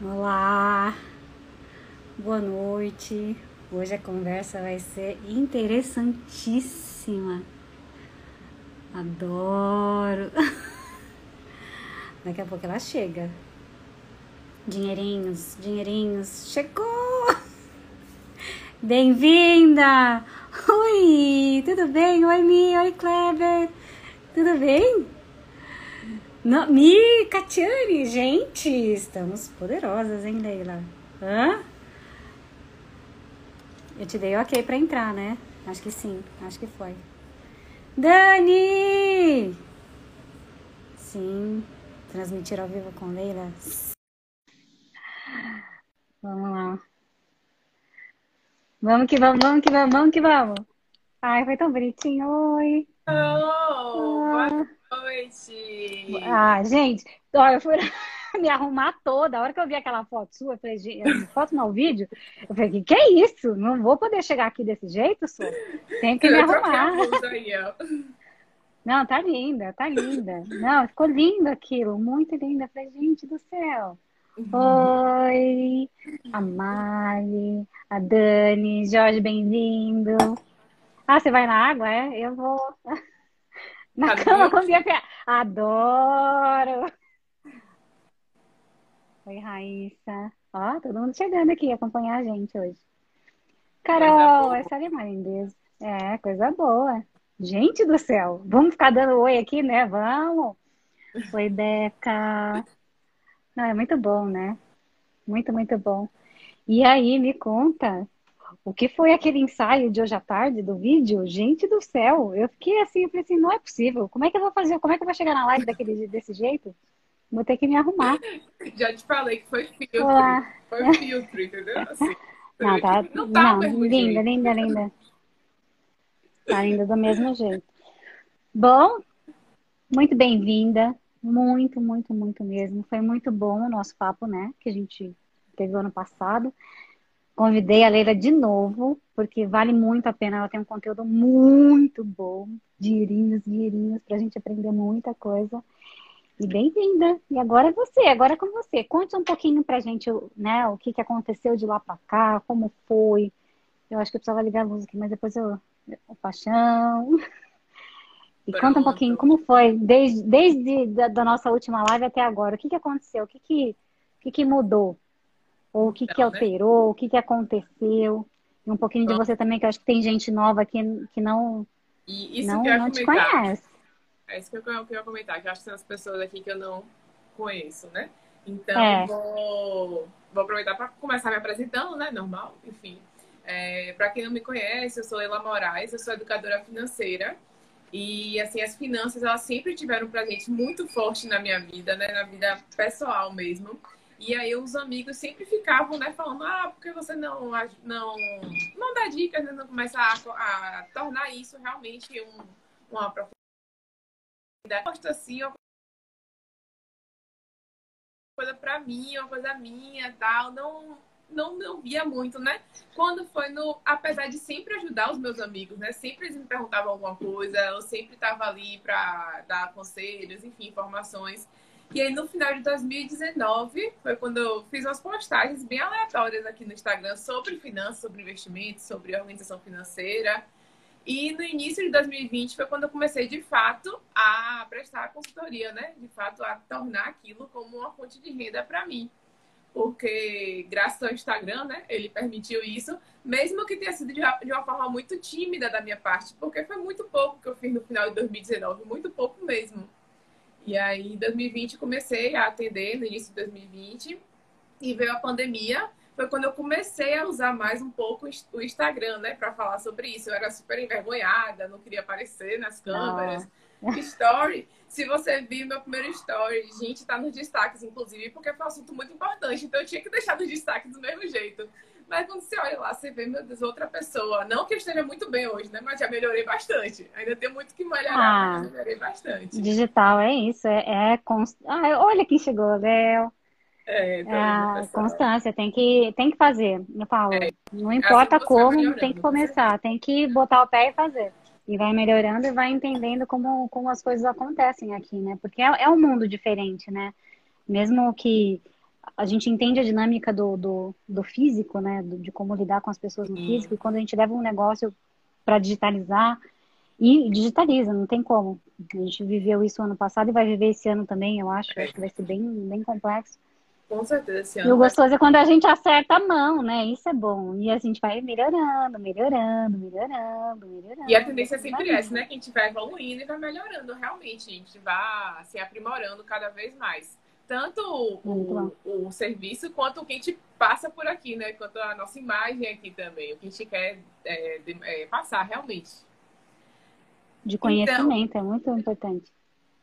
Olá, boa noite. Hoje a conversa vai ser interessantíssima. Adoro. Daqui a pouco ela chega. Dinheirinhos, dinheirinhos, chegou! Bem-vinda! Oi, tudo bem? Oi, Mi, oi, Kleber. Tudo bem? No, Mi, Catiane, gente, estamos poderosas, hein, Leila? Hã? Eu te dei ok pra entrar, né? Acho que sim, acho que foi. Dani! Sim, transmitir ao vivo com Leila. Vamos lá. Vamos que vamos, vamos que vamos, vamos que vamos. Ai, foi tão bonitinho. Oi. Oh, boa noite. Ah, gente, olha, eu fui me arrumar toda. A hora que eu vi aquela foto sua, eu falei, gente, foto não, vídeo, eu falei, que é isso? Não vou poder chegar aqui desse jeito, só. Tenho que me Eu troquei a arrumar. aí. Não, tá linda, tá linda. Não, ficou lindo aquilo, muito linda. Eu falei, gente do céu. Oi, a Mari, a Dani, Jorge, bem-vindo. Ah, você vai na água, é? Eu vou na cama com a minha pé. Adoro. Oi, Raíssa. Ó, todo mundo chegando aqui acompanhar a gente hoje. Carol, essa é Marindez. É, coisa boa. Gente do céu, vamos ficar dando oi aqui, né? Vamos. Oi, Beca. Não, é muito bom, né? Muito, muito bom. E aí, me conta, o que foi aquele ensaio de hoje à tarde do vídeo? Gente do céu, eu fiquei assim, eu falei assim, não é possível. Como é que eu vou fazer? Como é que eu vou chegar na live daquele, desse jeito? Vou ter que me arrumar. Já te falei que foi filtro. Olá. Foi filtro, entendeu? Assim, Não, tá, não tá não, linda, linda, linda. Tá linda do mesmo jeito. Bom, muito bem-vinda. Muito, muito, muito mesmo. Foi muito bom o nosso papo, né? Que a gente teve ano passado. Convidei a Leila de novo, porque vale muito a pena. Ela tem um conteúdo muito bom. Dinheirinhos, dinheirinhos, pra gente aprender muita coisa. E bem-vinda. E agora é você, agora é com você. Conte um pouquinho pra gente, né, o que que aconteceu de lá pra cá, como foi. Eu acho que eu precisava ligar a luz aqui, mas depois eu. O paixão. E conta um Pronto. pouquinho como foi, desde, desde da, da nossa última live até agora. O que que aconteceu? O que que, o que, que mudou? Ou o que que Então, né? alterou? O que que aconteceu? E um pouquinho de Pronto. você também, que eu acho que tem gente nova aqui que não, E isso não, que eu não te conhece. É isso que eu que eu ia comentar, que eu acho que são as pessoas aqui que eu não conheço, né? Então, É. vou, vou aproveitar para começar me apresentando, né? Normal, enfim. É, para quem não me conhece, eu sou Ela Moraes, eu sou educadora financeira. E, assim, as finanças, elas sempre tiveram presente muito forte na minha vida, né? Na vida pessoal mesmo. E aí os amigos sempre ficavam, né, falando, ah, por que você não, não, não dá dicas, né? Não começa a, a tornar isso realmente um, uma gosto assim, uma coisa pra mim, uma coisa minha, tal, não não não via muito, né? Quando foi no, apesar de sempre ajudar os meus amigos, né? Sempre eles me perguntavam alguma coisa, eu sempre estava ali para dar conselhos, enfim, informações. E aí no final de 2019 foi quando eu fiz umas postagens bem aleatórias aqui no Instagram sobre finanças, sobre investimentos, sobre organização financeira. E no início de 2020 foi quando eu comecei, de fato, a prestar consultoria, né? De fato, a tornar aquilo como uma fonte de renda para mim. Porque, graças ao Instagram, né? Ele permitiu isso, mesmo que tenha sido de uma forma muito tímida da minha parte, porque foi muito pouco que eu fiz no final de 2019, muito pouco mesmo. E aí, em 2020, comecei a atender, no início de 2020, e veio a pandemia, foi quando eu comecei a usar mais um pouco o Instagram, né, para falar sobre isso. Eu era super envergonhada, não queria aparecer nas câmeras. Ah. Story, se você viu meu primeiro story, gente, tá nos destaques, inclusive, porque foi um assunto muito importante, então eu tinha que deixar nos destaques do mesmo jeito. Mas quando você olha lá, você vê, meu Deus, outra pessoa. Não que eu esteja muito bem hoje, né? Mas já melhorei bastante. Ainda tem muito que melhorar, Ah. mas já melhorei bastante. Digital é isso, é, é const... ah, olha quem chegou, Léo. É, tá É pessoal? constância, tem que, tem que fazer. Eu falo, É. não importa assim vai como, tem que com começar, tem que botar o pé e fazer. E vai melhorando e vai entendendo como, como as coisas acontecem aqui, né? Porque é, é um mundo diferente, né? Mesmo que a gente entende a dinâmica do, do, do físico, né? Do, de como lidar com as pessoas no físico. E quando a gente leva um negócio para digitalizar, e digitaliza, não tem como. A gente viveu isso ano passado e vai viver esse ano também, eu acho. Eu acho que vai ser bem, bem complexo. Com certeza, esse ano. E o gostoso é quando a gente acerta a mão, né? Isso é bom. E a gente vai melhorando, melhorando, melhorando, melhorando. E a tendência é sempre essa, né? Que a gente vai evoluindo e vai melhorando, realmente. A gente vai se aprimorando cada vez mais. Tanto o, o, serviço quanto o que a gente passa por aqui, né? Quanto a nossa imagem aqui também. O que a gente quer é, é, passar realmente. De conhecimento, então, é muito importante.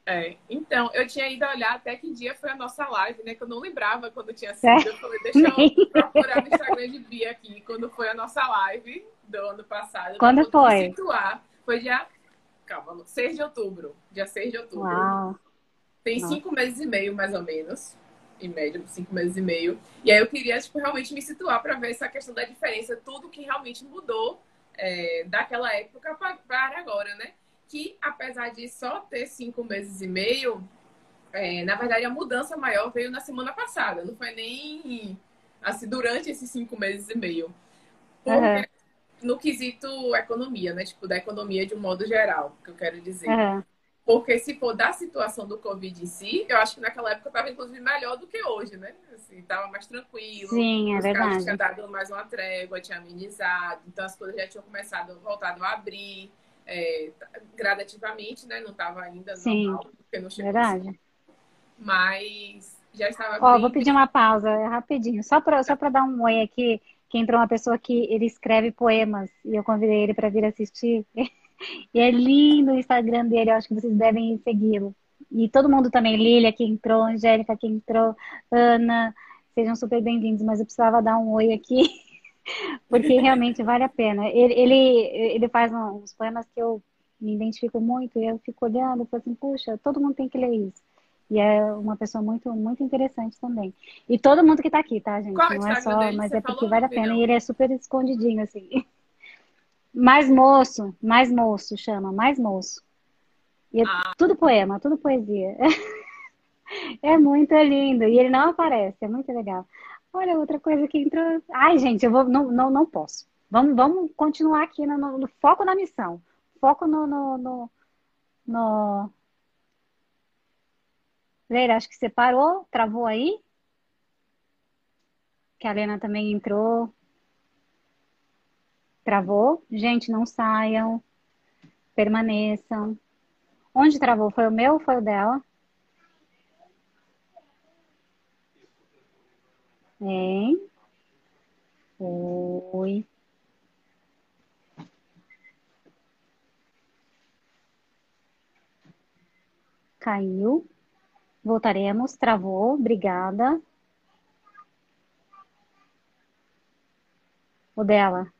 É, então, eu tinha ido olhar até que dia foi a nossa live, né? Que eu não lembrava quando tinha sido. É. Eu falei, deixa eu procurar no Instagram de Bia aqui, quando foi a nossa live do ano passado. Quando foi? Situar. Foi dia. Calma, 6 de outubro. Dia 6 de outubro. Uau. Tem Nossa. cinco meses e meio, mais ou menos. Em média, cinco meses e meio. E aí eu queria, tipo, realmente me situar para ver essa questão da diferença, tudo que realmente mudou é, daquela época para agora, né? que apesar de só ter cinco meses e meio, é, na verdade a mudança maior veio na semana passada, não foi nem assim durante esses cinco meses e meio. Porque, uhum. No quesito economia, né? Tipo, da economia de um modo geral, que eu quero dizer. Uhum. Porque se for da situação do Covid em si, eu acho que naquela época estava inclusive melhor do que hoje, né? Assim, tava mais tranquilo. Sim, é os verdade. tinham dado mais uma trégua, tinha amenizado, então as coisas já tinham começado, voltado a abrir é, gradativamente, né? Não estava ainda Sim, normal, porque não chegou. Verdade. Assim. Mas já estava Ó, bem... vou pedir uma pausa, é rapidinho. Só para só dar um oi aqui, que entrou uma pessoa que ele escreve poemas e eu convidei ele para vir assistir. E é lindo o Instagram dele, eu acho que vocês devem segui-lo. E todo mundo também, Lília que entrou, Angélica que entrou, Ana, sejam super bem-vindos, mas eu precisava dar um oi aqui porque realmente vale a pena. Ele, ele, ele faz uns poemas que eu me identifico muito e eu fico olhando e falo assim, puxa, todo mundo tem que ler isso. E é uma pessoa muito, muito interessante também. E todo mundo que tá aqui, tá, gente? Qual Não é só, dele? mas Você é porque vale a pena. E ele é super escondidinho, assim. Mais moço, mais moço, chama, mais moço. E é ah. tudo poema, tudo poesia. É muito lindo. E ele não aparece, é muito legal. Olha, outra coisa que entrou. Ai, gente, eu vou. Não, não, não posso. Vamos, vamos continuar aqui no, no, no foco na missão. Foco no. no, no, no... Leira, acho que você parou, travou aí. Que a Lena também entrou. Travou. Gente, não saiam. Permaneçam. Onde travou? Foi o meu ou foi o dela? Hein? Oi. Caiu. Voltaremos. Travou. Obrigada. O dela.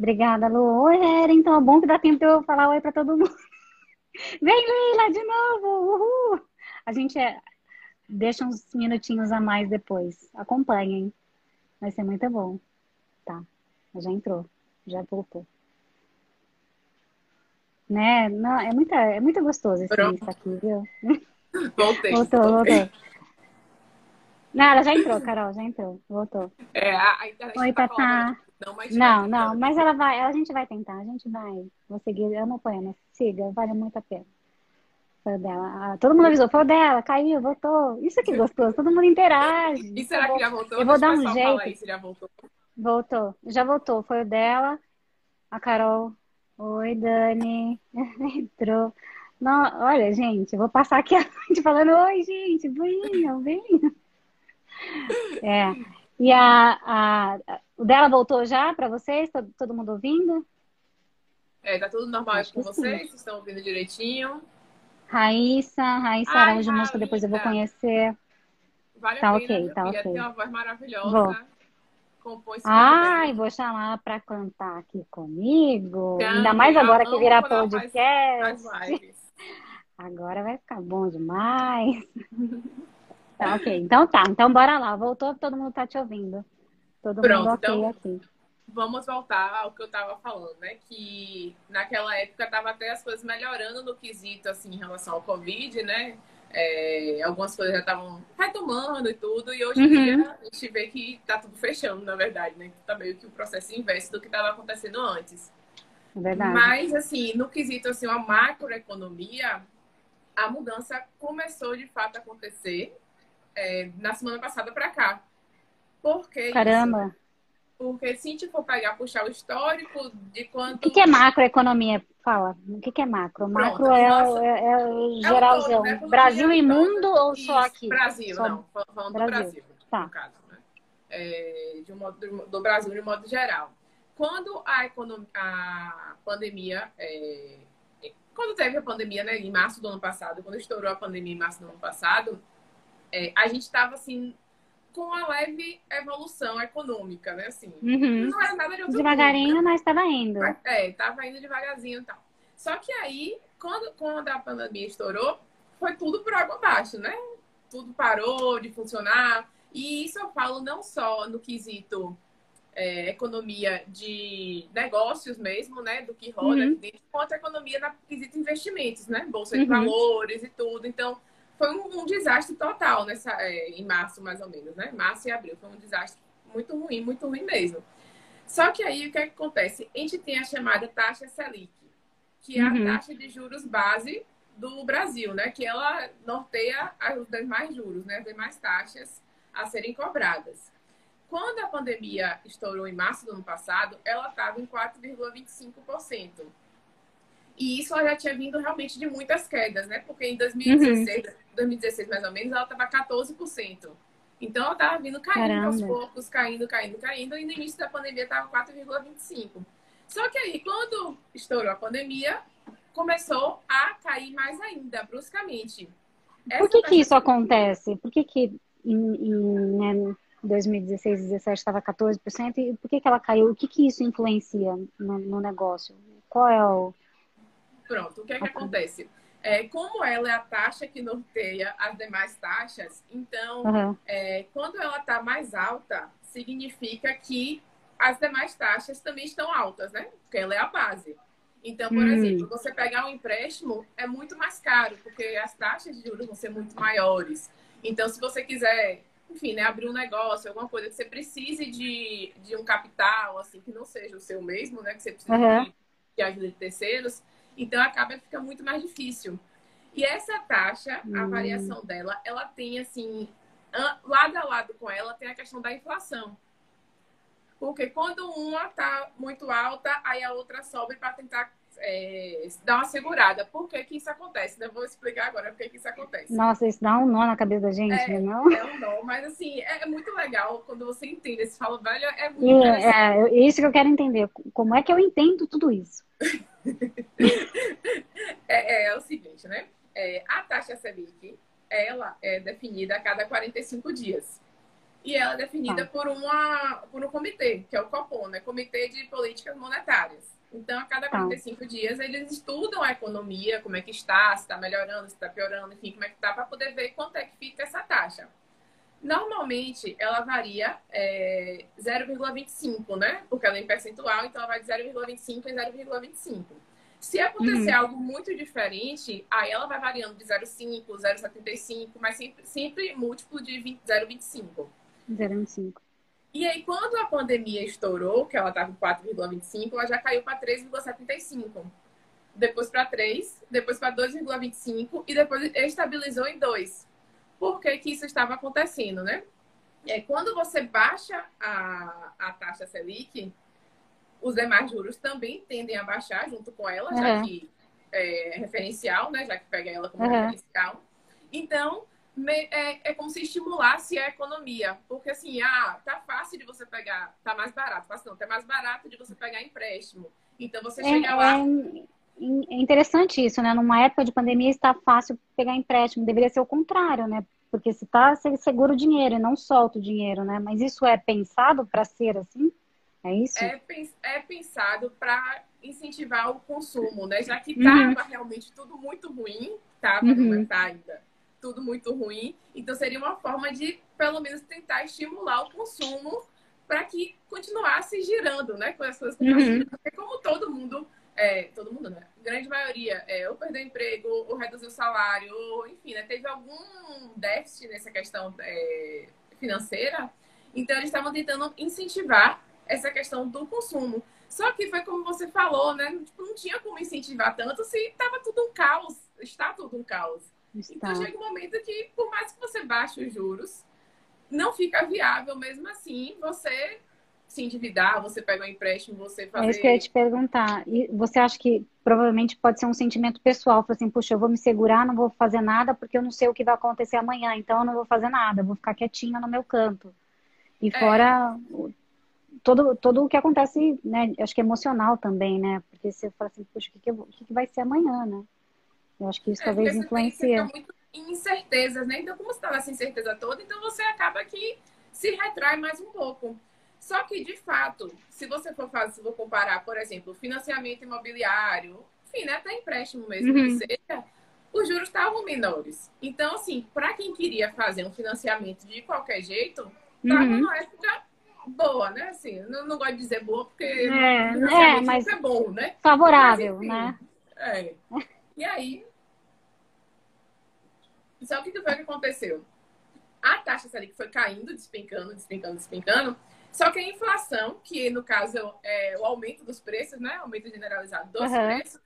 Obrigada, Lu. Oi, Era. Então, é bom que dá tempo de eu falar oi para todo mundo. Vem, Leila, de novo. Uhul. A gente é, deixa uns minutinhos a mais depois. Acompanhem. Vai ser muito bom. Tá. Já entrou. Já voltou. Né? Não, é, muita, é muito gostoso esse Pronto. aqui, viu? Voltei. Voltou, voltou. Não, ela já entrou, Carol, já entrou. Voltou. É, a, internet Oi, tá Tatá. Não, mas não, não, mas ela vai, a gente vai tentar, a gente vai. Vou seguir, eu não poema. Siga, vale muito a pena. Foi dela. Ah, todo mundo avisou, foi dela, caiu, voltou. Isso que gostoso, todo mundo interage. E será que já voltou? Eu vou dar um jeito. Aí, já voltou. Voltou, já voltou. Foi o dela, a Carol. Oi, Dani. Entrou. Não, olha, gente, eu vou passar aqui a noite falando: Oi, gente, venham, venham. É. E a, a, o dela voltou já para vocês? Todo, todo mundo ouvindo? É, tá tudo normal com vocês? Vocês estão ouvindo direitinho? Raíssa, Raíssa Ai, Araújo Música, depois eu vou conhecer. Vale tá a pena, ok, tá ok. Tem uma voz maravilhosa. Vou. Compôs Ai, bem. vou chamar para cantar aqui comigo. Ainda mais agora que virar podcast. Agora vai ficar bom demais. tá ok, então tá. Então bora lá. Voltou, todo mundo tá te ouvindo. Todo Pronto, mundo ok então... aqui vamos voltar ao que eu estava falando, né? Que naquela época tava até as coisas melhorando no quesito, assim, em relação ao Covid, né? É, algumas coisas já estavam retomando e tudo, e hoje em uhum. dia a gente vê que tá tudo fechando, na verdade, né? Tá meio que o processo inverso do que estava acontecendo antes. Verdade. Mas, assim, no quesito, assim, a macroeconomia, a mudança começou de fato a acontecer é, na semana passada para cá. Por que Caramba! Isso? Porque se a gente for pegar, puxar o histórico de quanto... O que, que é macroeconomia? Fala. O que, que é macro? Pronto, macro é, é, é, é geralzão. É todo, né? Brasil e mundo ou Isso, só aqui? Brasil, só... não. Falando Brasil. do Brasil, tá. no caso. Né? É, de um modo, do Brasil de um modo geral. Quando a, economia, a pandemia... É, quando teve a pandemia, né, em março do ano passado, quando estourou a pandemia em março do ano passado, é, a gente estava assim com a leve evolução econômica, né? Assim, uhum. não era nada de outro Devagarinho, mundo, né? mas estava indo. É, estava indo devagarzinho e tal. Só que aí, quando, quando a pandemia estourou, foi tudo por água abaixo, né? Tudo parou de funcionar. E isso eu falo não só no quesito é, economia de negócios mesmo, né? Do que roda uhum. aqui dentro, quanto a economia na quesito investimentos, né? Bolsa de uhum. valores e tudo. Então, foi um, um desastre total nessa, é, em março, mais ou menos, né? Março e abril. Foi um desastre muito ruim, muito ruim mesmo. Só que aí o que, é que acontece? A gente tem a chamada taxa Selic, que é uhum. a taxa de juros base do Brasil, né? Que ela norteia os demais juros, né? As demais taxas a serem cobradas. Quando a pandemia estourou em março do ano passado, ela estava em 4,25%. E isso ela já tinha vindo realmente de muitas quedas, né? Porque em 2016, uhum. 2016 mais ou menos, ela estava 14%. Então ela estava vindo caindo Caramba. aos poucos, caindo, caindo, caindo, e no início da pandemia estava 4,25%. Só que aí, quando estourou a pandemia, começou a cair mais ainda, bruscamente. Essa Por que, que isso acontece? Por que, que em, em né, 2016, 2017 estava 14%? E por que, que ela caiu? O que, que isso influencia no, no negócio? Qual é o Pronto, o que é que acontece? É, como ela é a taxa que norteia as demais taxas, então, uhum. é, quando ela está mais alta, significa que as demais taxas também estão altas, né? Porque ela é a base. Então, por hum. exemplo, você pegar um empréstimo é muito mais caro, porque as taxas de juros vão ser muito maiores. Então, se você quiser, enfim, né, abrir um negócio, alguma coisa que você precise de, de um capital, assim, que não seja o seu mesmo, né? Que você precisa uhum. de, de ajuda de terceiros, então acaba fica muito mais difícil. E essa taxa, hum. a variação dela, ela tem assim, lado a lado com ela tem a questão da inflação. Porque quando uma está muito alta, aí a outra sobe para tentar é, dar uma segurada. Por que, que isso acontece? Eu vou explicar agora por que, que isso acontece. Nossa, isso dá um nó na cabeça da gente, é, não? É um nó, mas assim, é, é muito legal quando você entende. Você fala, velho, é muito é, é, isso que eu quero entender. Como é que eu entendo tudo isso? é, é, o seguinte, né? É, a taxa Selic, ela é definida a cada 45 dias. E ela é definida ah. por, uma, por um comitê, que é o COPON, né? Comitê de Políticas Monetárias. Então, a cada 45 ah. dias, eles estudam a economia, como é que está, se está melhorando, se está piorando, enfim, como é que está, para poder ver quanto é que fica essa taxa. Normalmente, ela varia é, 0,25, né? Porque ela é em percentual, então ela vai de 0,25 em 0,25. Se acontecer uhum. algo muito diferente, aí ela vai variando de 0,5, 0,75, mas sempre, sempre múltiplo de 0,25. 0,25. E aí, quando a pandemia estourou, que ela estava com 4,25, ela já caiu para 3,75. Depois para 3, depois para 2,25 e depois estabilizou em 2 por que, que isso estava acontecendo, né? É, quando você baixa a, a taxa Selic, os demais juros também tendem a baixar junto com ela, uhum. já que é referencial, né? Já que pega ela como uhum. referencial. Então, me, é, é, como se estimulasse a economia. Porque assim, ah, tá fácil de você pegar, tá mais barato. Fácil não, tá mais barato de você pegar empréstimo. Então você é, chega lá. É, é interessante isso, né? Numa época de pandemia está fácil pegar empréstimo, deveria ser o contrário, né? Porque se tá, você segura o dinheiro e não solta o dinheiro, né? Mas isso é pensado para ser assim? É isso? É, é pensado para incentivar o consumo, né? Já que estava uhum. realmente tudo muito ruim, estava, uhum. não está ainda tudo muito ruim. Então seria uma forma de, pelo menos, tentar estimular o consumo para que continuasse girando, né? Com as coisas que uhum. Porque como todo mundo é, todo mundo, né? Grande maioria, é, ou perdeu emprego, ou reduziu o salário, ou, enfim, né? teve algum déficit nessa questão é, financeira. Então, eles estavam tentando incentivar essa questão do consumo. Só que foi como você falou, né? Tipo, não tinha como incentivar tanto se estava tudo um caos. Está tudo um caos. Está. Então, chega um momento que, por mais que você baixe os juros, não fica viável mesmo assim você se endividar, você pega um empréstimo, você fazer... É isso que eu ia te perguntar. E você acha que provavelmente pode ser um sentimento pessoal? Assim, puxa, eu vou me segurar, não vou fazer nada porque eu não sei o que vai acontecer amanhã, então eu não vou fazer nada, vou ficar quietinha no meu canto. E é. fora todo, todo o que acontece, né? Acho que é emocional também, né? Porque você fala assim, puxa, o que, que, o que, que vai ser amanhã, né? Eu acho que isso é, talvez influencia. Você muito incertezas, né? Então, como você está nessa incerteza toda, então você acaba que se retrai mais um pouco. Só que, de fato, se você for fazer, se for comparar, por exemplo, financiamento imobiliário, enfim, né, até empréstimo mesmo uhum. que seja, os juros estavam menores. Então, assim, para quem queria fazer um financiamento de qualquer jeito, estava uhum. numa época boa, né? Assim, não, não gosto de dizer boa, porque é, é, mas é bom, né? Favorável, mas, enfim, né? É. E aí, só o que foi que aconteceu? A taxa Selic foi caindo, despencando, despencando, despencando. Só que a inflação, que no caso é o aumento dos preços, né? Aumento generalizado dos uhum. preços,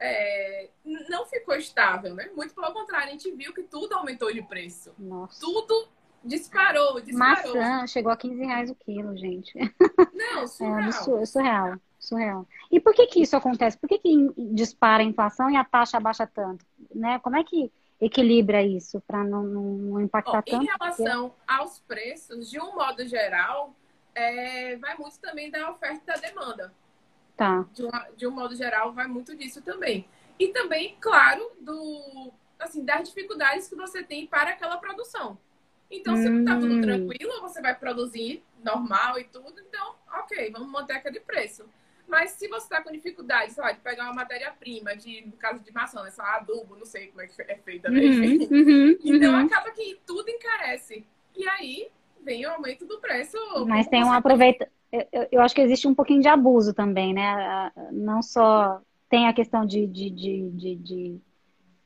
é, não ficou estável, né? Muito pelo contrário, a gente viu que tudo aumentou de preço. Nossa. Tudo disparou, disparou. Maçã chegou a 15 reais o quilo, gente. Não, é, surreal. É, surreal, surreal. E por que que isso acontece? Por que que dispara a inflação e a taxa baixa tanto? Né? Como é que equilibra isso para não, não, impactar tanto? Em relação porque... aos preços, de um modo geral, é, vai muito também da oferta e da demanda. Tá. De, uma, de um modo geral, vai muito disso também. E também, claro, do, assim, das dificuldades que você tem para aquela produção. Então, se hum. tá tudo hum. tranquilo, você vai produzir normal e tudo, então, ok, vamos manter aquele preço. Mas se você está com dificuldade, sei lá, de pegar uma matéria-prima, de, no caso de maçã, né, sei lá, adubo, não sei como é que é feita, né? Uhum, uhum, então uhum. acaba que tudo encarece. E aí vem o aumento do preço. Mas tem um aproveita. Eu, eu, acho que existe um pouquinho de abuso também, né? Não só tem a questão de, de, de, de, de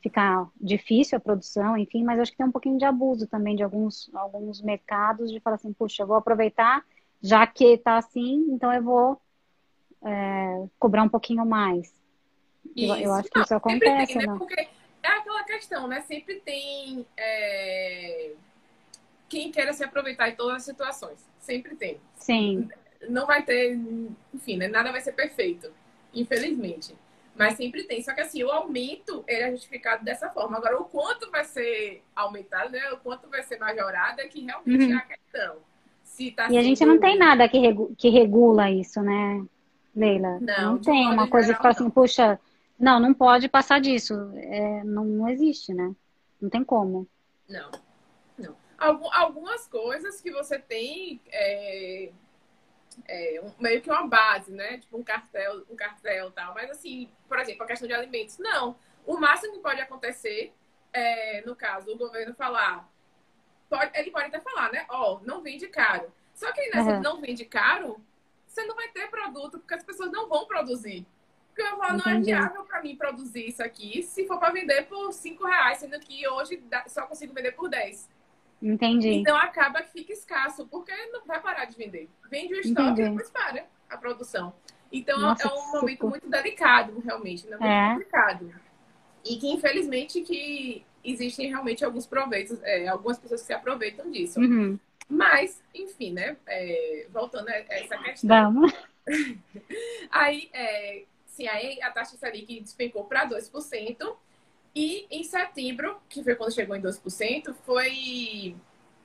ficar difícil a produção, enfim, mas acho que tem um pouquinho de abuso também de alguns, alguns mercados de falar assim, puxa, eu vou aproveitar, já que tá assim, então eu vou é, cobrar um pouquinho mais. Eu, eu, acho que Não, isso acontece, tem, né? Porque é aquela questão, né? Sempre tem é... quem queira se aproveitar em todas as situações. Sempre tem. Sim. Não vai ter, enfim, né? nada vai ser perfeito, infelizmente. Mas sempre tem. Só que assim, o aumento ele é justificado dessa forma. Agora, o quanto vai ser aumentado, né? O quanto vai ser majorado é que realmente uhum. é a questão. Se tá e a gente não tem nada que, regu que regula isso, né? Leila. Não, não tem uma coisa que fala assim, puxa, não, não pode passar disso. É, não, não existe, né? Não tem como. Não, não. algumas coisas que você tem é, é, um, meio que uma base, né? Tipo um cartel, um cartel tal. Mas assim, por exemplo, a questão de alimentos, não. O máximo que pode acontecer é, no caso, o governo falar, pode, ele pode até falar, né? Ó, oh, não vende caro. Só que nessa uhum. não vende caro, você não vai ter produto, porque as pessoas não vão produzir. Porque eu falo, não é viável para mim produzir isso aqui se for para vender por 5 reais, sendo que hoje só consigo vender por 10. Entendi. Então acaba que fica escasso, porque não vai parar de vender. Vende o estoque Entendi. e depois para a produção. Então Nossa, é um momento super. muito delicado, realmente, né? muito é. complicado. E que infelizmente que existem realmente alguns proveitos, é, algumas pessoas que se aproveitam disso. Uhum. Mas, enfim, né? É, voltando a essa questão. Vamos. aí, é, sim, aí a taxa Selic despencou para 2%. E em setembro, que foi quando chegou em 2%, foi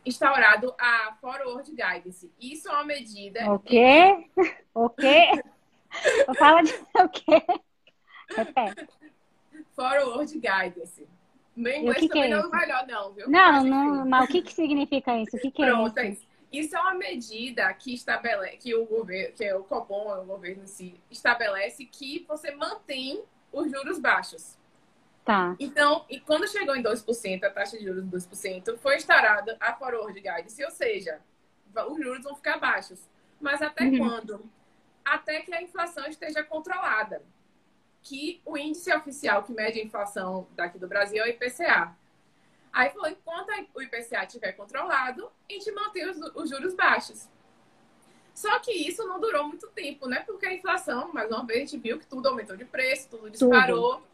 instaurado a Forward Guidance. Isso é uma medida. O quê? O quê? Fala de o quê? Repete. Forward Guidance. Meu inglês que também que é não é melhor, não, viu? Não, mas, não, mas o que, que significa isso? O que, que é Pronto, é isso? Isso é uma medida que estabelece, que o governo, que é o Copom, o governo si, estabelece que você mantém os juros baixos. Tá. Então, e quando chegou em 2%, a taxa de juros de 2%, foi instaurada a forward guidance, ou seja, os juros vão ficar baixos. Mas até uhum. quando? Até que a inflação esteja controlada. que o índice oficial que mede a inflação daqui do Brasil é o IPCA. Aí falou, enquanto o IPCA estiver controlado, a gente mantém os, os juros baixos. Só que isso não durou muito tempo, né? Porque a inflação, mais uma vez, a gente viu que tudo aumentou de preço, tudo disparou. Tudo.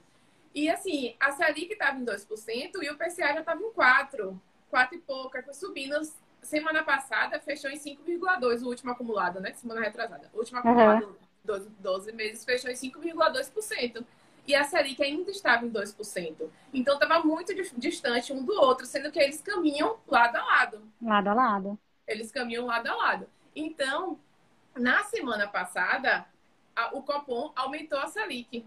E assim, a Selic estava em 2% e o PCA já estava em 4%, 4 e pouco, foi subindo. Semana passada fechou em 5,2% o último acumulado, né? Semana retrasada. O último acumulado, uhum. 12, 12 meses, fechou em 5,2%. E a Selic ainda estava em 2%. Então estava muito distante um do outro, sendo que eles caminham lado a lado. Lado a lado. Eles caminham lado a lado. Então, na semana passada, a, o Copom aumentou a Selic.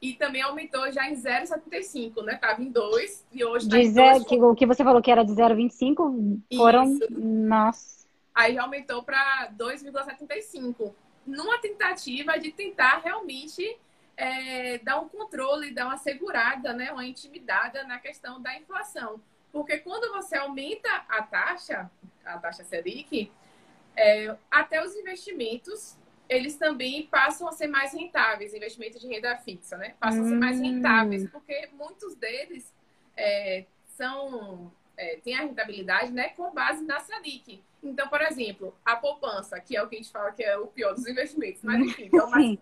E também aumentou já em 0,75, né? Tava em 2 e hoje tá em zero, que, O que você falou que era de 0,25 foram... Isso. Nossa. Aí já aumentou para 2,75. Numa tentativa de tentar realmente é, dar um controle, dar uma segurada, né? Uma intimidada na questão da inflação. Porque quando você aumenta a taxa, a taxa Selic, é, até os investimentos, eles também passam a ser mais rentáveis, investimentos de renda fixa, né? Passam hum. a ser mais rentáveis, hum. porque muitos deles é, são é, têm a rentabilidade né, com base na Selic. Então, por exemplo, a poupança, que é o que a gente fala que é o pior dos investimentos, mas enfim, é o mais,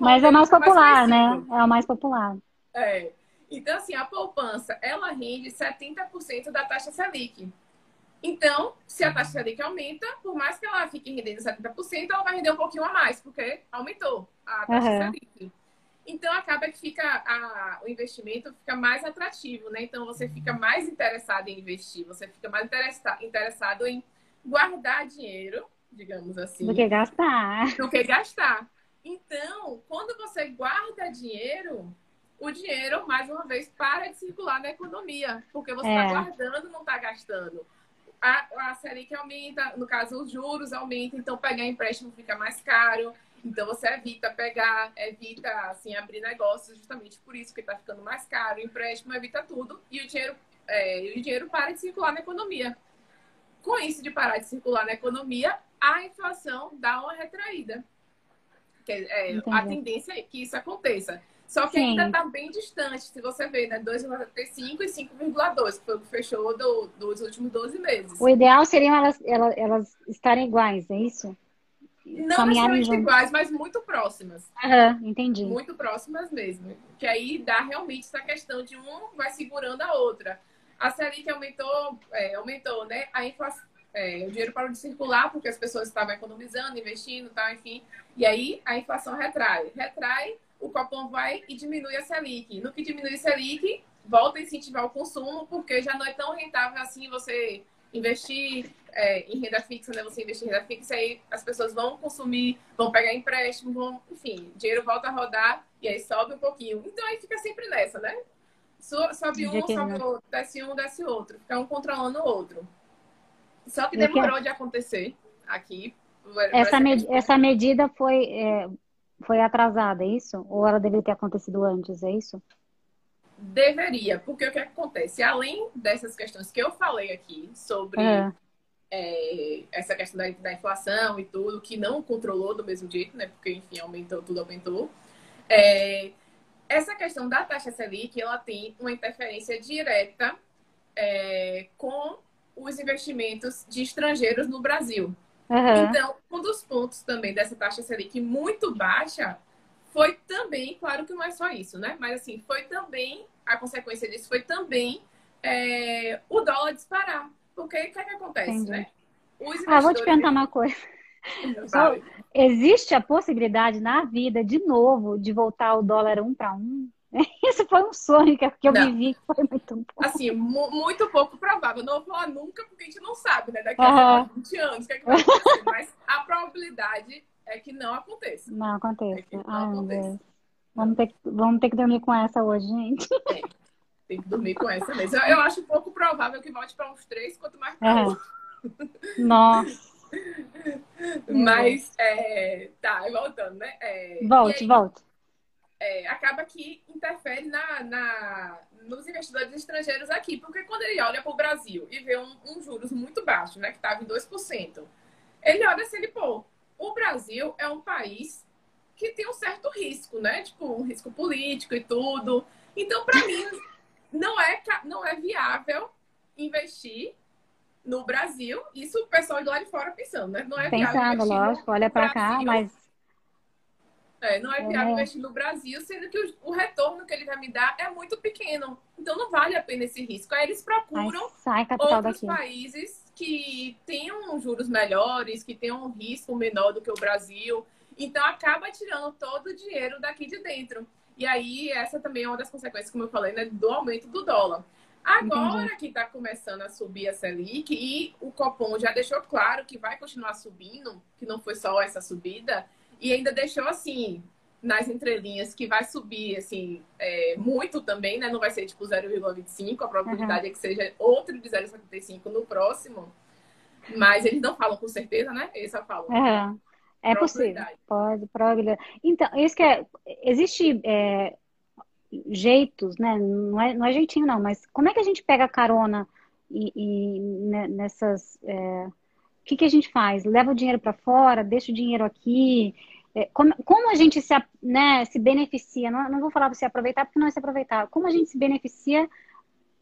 mas é mais popular, mais né? É o mais popular. É. Então, assim, a poupança, ela rende 70% da taxa Selic. Então, se a taxa Selic aumenta, por mais que ela fique rendendo 70%, ela vai render um pouquinho a mais, porque aumentou a taxa uhum. Selic. Então, acaba que fica a, o investimento fica mais atrativo, né? Então, você fica mais interessado em investir, você fica mais interessa, interessado em guardar dinheiro, digamos assim. Do que gastar. Do que gastar. Então, quando você guarda dinheiro, o dinheiro, mais uma vez, para de circular na economia, porque você está é. guardando, não está gastando a, a Selic aumenta, no caso, os juros aumentam, então pegar empréstimo fica mais caro. Então você evita pegar, evita assim, abrir negócios justamente por isso que está ficando mais caro. O empréstimo evita tudo e o dinheiro, é, o dinheiro para de circular na economia. Com isso de parar de circular na economia, a inflação dá uma retraída. Que é, a tendência é que isso aconteça. Só que Sim. ainda está bem distante, se você ver, né? 2,75 e 5,2, que foi o que fechou do, dos últimos 12 meses. O ideal seria elas, elas, elas estarem iguais, é isso? Não necessariamente iguais, mas muito próximas. Aham, entendi. Muito próximas mesmo. Que aí dá realmente essa questão de um vai segurando a outra. A Selic aumentou, é, aumentou, né? A inflação, é, o dinheiro parou de circular porque as pessoas estavam economizando, investindo, tal, enfim. E aí a inflação retrai. Retrai o Copom vai e diminui a Selic. No que diminui a Selic, volta a incentivar o consumo, porque já não é tão rentável assim você investir é, em renda fixa, né? Você investir em renda fixa, aí as pessoas vão consumir, vão pegar empréstimo, vão, enfim, dinheiro volta a rodar e aí sobe um pouquinho. Então aí fica sempre nessa, né? Sobe um, sobe outro, desce um, desce outro. Fica um controlando o outro. Só que demorou de acontecer aqui. Essa, med essa medida foi. É foi atrasada, é isso? Ou ela deveria ter acontecido antes, é isso? Deveria, porque o que acontece? Além dessas questões que eu falei aqui sobre é. É, essa questão da, da, inflação e tudo, que não controlou do mesmo jeito, né? Porque, enfim, aumentou, tudo aumentou. É, essa questão da taxa Selic, ela tem uma interferência direta é, com os investimentos de estrangeiros no Brasil. Uhum. Então, um dos pontos também dessa taxa Selic muito baixa foi também, claro que não é só isso, né? Mas assim, foi também, a consequência disso foi também é, o dólar disparar. Porque o que, é que acontece, Entendi. né? Investidores... Ah, vou te perguntar uma coisa. Só, existe a possibilidade na vida, de novo, de voltar o dólar um para um? Isso foi um sonho que eu não. vivi, que foi muito bom. Assim, muito pouco provável. Não vou falar nunca, porque a gente não sabe, né? Daqui a uhum. 20 anos o que, é que vai acontecer. Mas a probabilidade é que não aconteça. Não aconteça. É não Ai, aconteça. Vamos ter, que, vamos ter que dormir com essa hoje, gente. É, tem que dormir com essa mesmo. Eu, eu acho pouco provável que volte para uns três, quanto mais para é. Nossa. Mas, é, tá, voltando, né? É, volte, aí, volte é, acaba que interfere na, na, nos investidores estrangeiros aqui. Porque quando ele olha para o Brasil e vê um, um, juros muito baixo, né, que estava em 2%, ele olha se ele, pô, o Brasil é um país que tem um certo risco, né? Tipo, um risco político e tudo. Então, para mim, não é, não é viável investir no Brasil. Isso o pessoal de lá de fora pensando, né? Não é Pensando, lógico, olha para cá, mas. É, não é viável é. investir no Brasil, sendo que o, o, retorno que ele vai me dar é muito pequeno. Então não vale a pena esse risco. Aí eles procuram Ai, outros daqui. países que tenham juros melhores, que tenham um risco menor do que o Brasil. Então acaba tirando todo o dinheiro daqui de dentro. E aí, essa também é uma das consequências, como eu falei, né, do aumento do dólar. Agora Entendi. que está começando a subir a Selic e o Copom já deixou claro que vai continuar subindo, que não foi só essa subida, e ainda deixou assim, nas entrelinhas, que vai subir assim, é, muito também, né? Não vai ser tipo 0,25, a probabilidade uhum. é que seja outro de 0,75 no próximo. Mas eles não falam com certeza, né? Eles só falam. Uhum. É possível. Pode, probabilidade. Então, isso que é. Existe é, jeitos, né? Não é, não é jeitinho, não, mas como é que a gente pega carona e, e nessas. É, que, que a gente faz? Leva o dinheiro para fora, deixa o dinheiro aqui. É, como, como, a gente se, né, se beneficia? Não, não vou falar para se aproveitar, porque não é se aproveitar. Como a gente se beneficia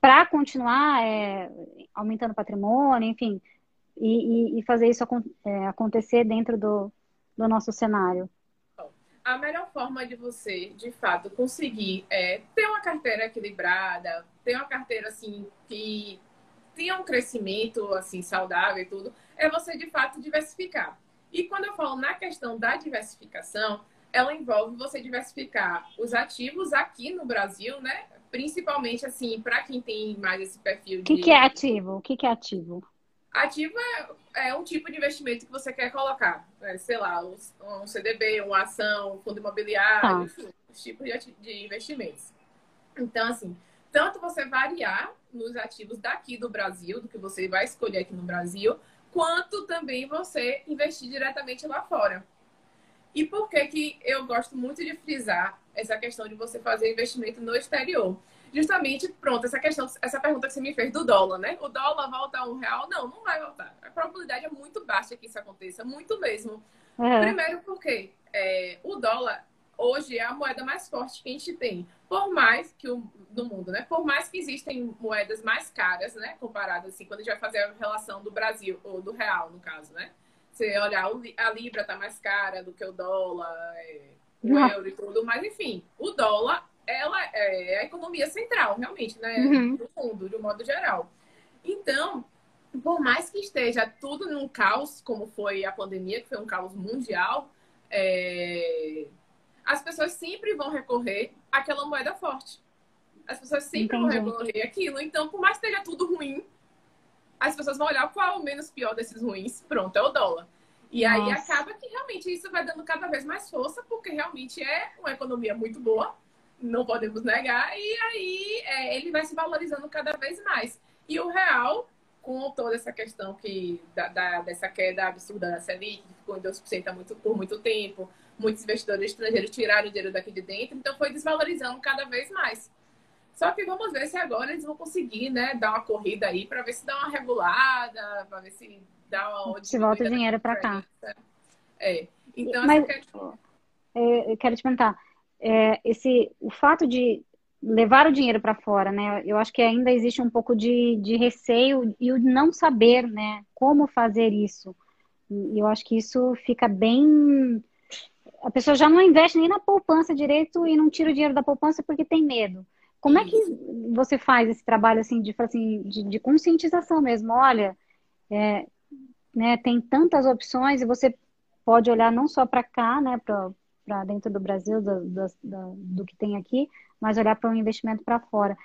para continuar é, aumentando o patrimônio, enfim, e, e, e fazer isso é, acontecer dentro do, do nosso cenário? A melhor forma de você, de fato, conseguir é, ter uma carteira equilibrada, ter uma carteira assim que tenha um crescimento assim saudável e tudo, é você de fato diversificar. E quando eu falo na questão da diversificação, ela envolve você diversificar os ativos aqui no Brasil, né? Principalmente assim, para quem tem mais esse perfil de. O que, é ativo? O que, que é ativo? Ativo é, é, um tipo de investimento que você quer colocar. É, sei lá, um, CDB, uma ação, um fundo imobiliário, tá. os tipos de, de investimentos. Então, assim, tanto você variar nos ativos daqui do Brasil, do que você vai escolher aqui no Brasil, quanto também você investir diretamente lá fora. E por que, que eu gosto muito de frisar essa questão de você fazer investimento no exterior? justamente, pronto, essa questão, essa pergunta que você me fez do dólar, né? O dólar volta a um real? Não, não vai voltar. A probabilidade é muito baixa que isso aconteça, muito mesmo. Uhum. Primeiro porque é, o dólar hoje é a moeda mais forte que a gente tem. Por mais que o do mundo, né? Por mais que existem moedas mais caras, né? Comparadas assim, quando a gente vai fazer a relação do Brasil, ou do real, no caso, né? Você olhar, a Libra tá mais cara do que o dólar, é, o euro e tudo, mas enfim, o dólar ela é a economia central, realmente, né? Uhum. Do mundo, de um modo geral. Então, por mais que esteja tudo num caos, como foi a pandemia, que foi um caos mundial, é... as pessoas sempre vão recorrer àquela moeda forte. As pessoas sempre Entendi. vão recorrer àquilo. Então, por mais que esteja tudo ruim, as pessoas vão olhar qual é o menos pior desses ruins. Pronto, é o dólar. E Nossa. aí acaba que realmente isso vai dando cada vez mais força, porque realmente é uma economia muito boa não podemos negar, e aí é, ele vai se valorizando cada vez mais. E o real, com toda essa questão que da, da dessa queda absurda da Selic, que ficou em 2% muito, por muito tempo, muitos investidores estrangeiros tiraram o dinheiro daqui de dentro, então foi desvalorizando cada vez mais. Só que vamos ver se agora eles vão conseguir, né, dar uma corrida aí para ver se dá uma regulada, para ver se dá uma se volta dinheiro para cá. É. Então, Mas, questão... É, eu quero te perguntar, é, esse, o fato de levar o dinheiro para fora, né? Eu acho que ainda existe um pouco de, de receio e o não saber, né? Como fazer isso. E eu acho que isso fica bem. A pessoa já não investe nem na poupança direito e não tira o dinheiro da poupança porque tem medo. Como é que você faz esse trabalho assim de, assim, de, de conscientização mesmo? Olha, é, né, tem tantas opções e você pode olhar não só para cá, né, para dentro do Brasil, do, do, do, do, que tem aqui, mas olhar para um investimento para fora.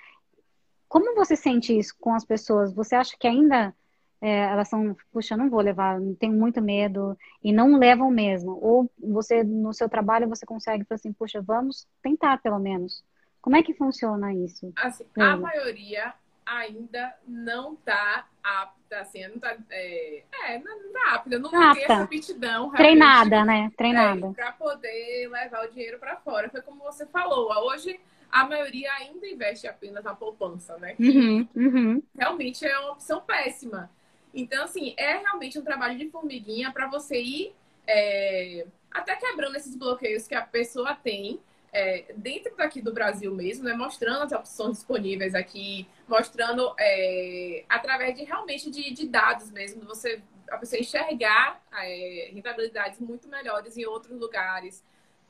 Como você sente isso com as pessoas? Você acha que ainda é, elas são, puxa, não vou levar, tenho muito medo, e não levam mesmo? Ou você, no seu trabalho, você consegue falar assim, puxa, vamos tentar pelo menos. Como é que funciona isso? Assim, a maioria ainda não está apta, assim, não tá, é, é, não tá apta, não apta. tem essa aptidão. Treinada, né? Treinada. É, para poder levar o dinheiro para fora. Foi como você falou, hoje a maioria ainda investe apenas na poupança, né? Uhum, uhum. Realmente é uma opção péssima. Então, assim, é realmente um trabalho de formiguinha para você ir é, até quebrando esses bloqueios que a pessoa tem é, dentro daqui do Brasil mesmo, né, mostrando as opções disponíveis aqui, mostrando é, através de realmente de, de, dados mesmo, você a pessoa enxergar é, rentabilidades muito melhores em outros lugares,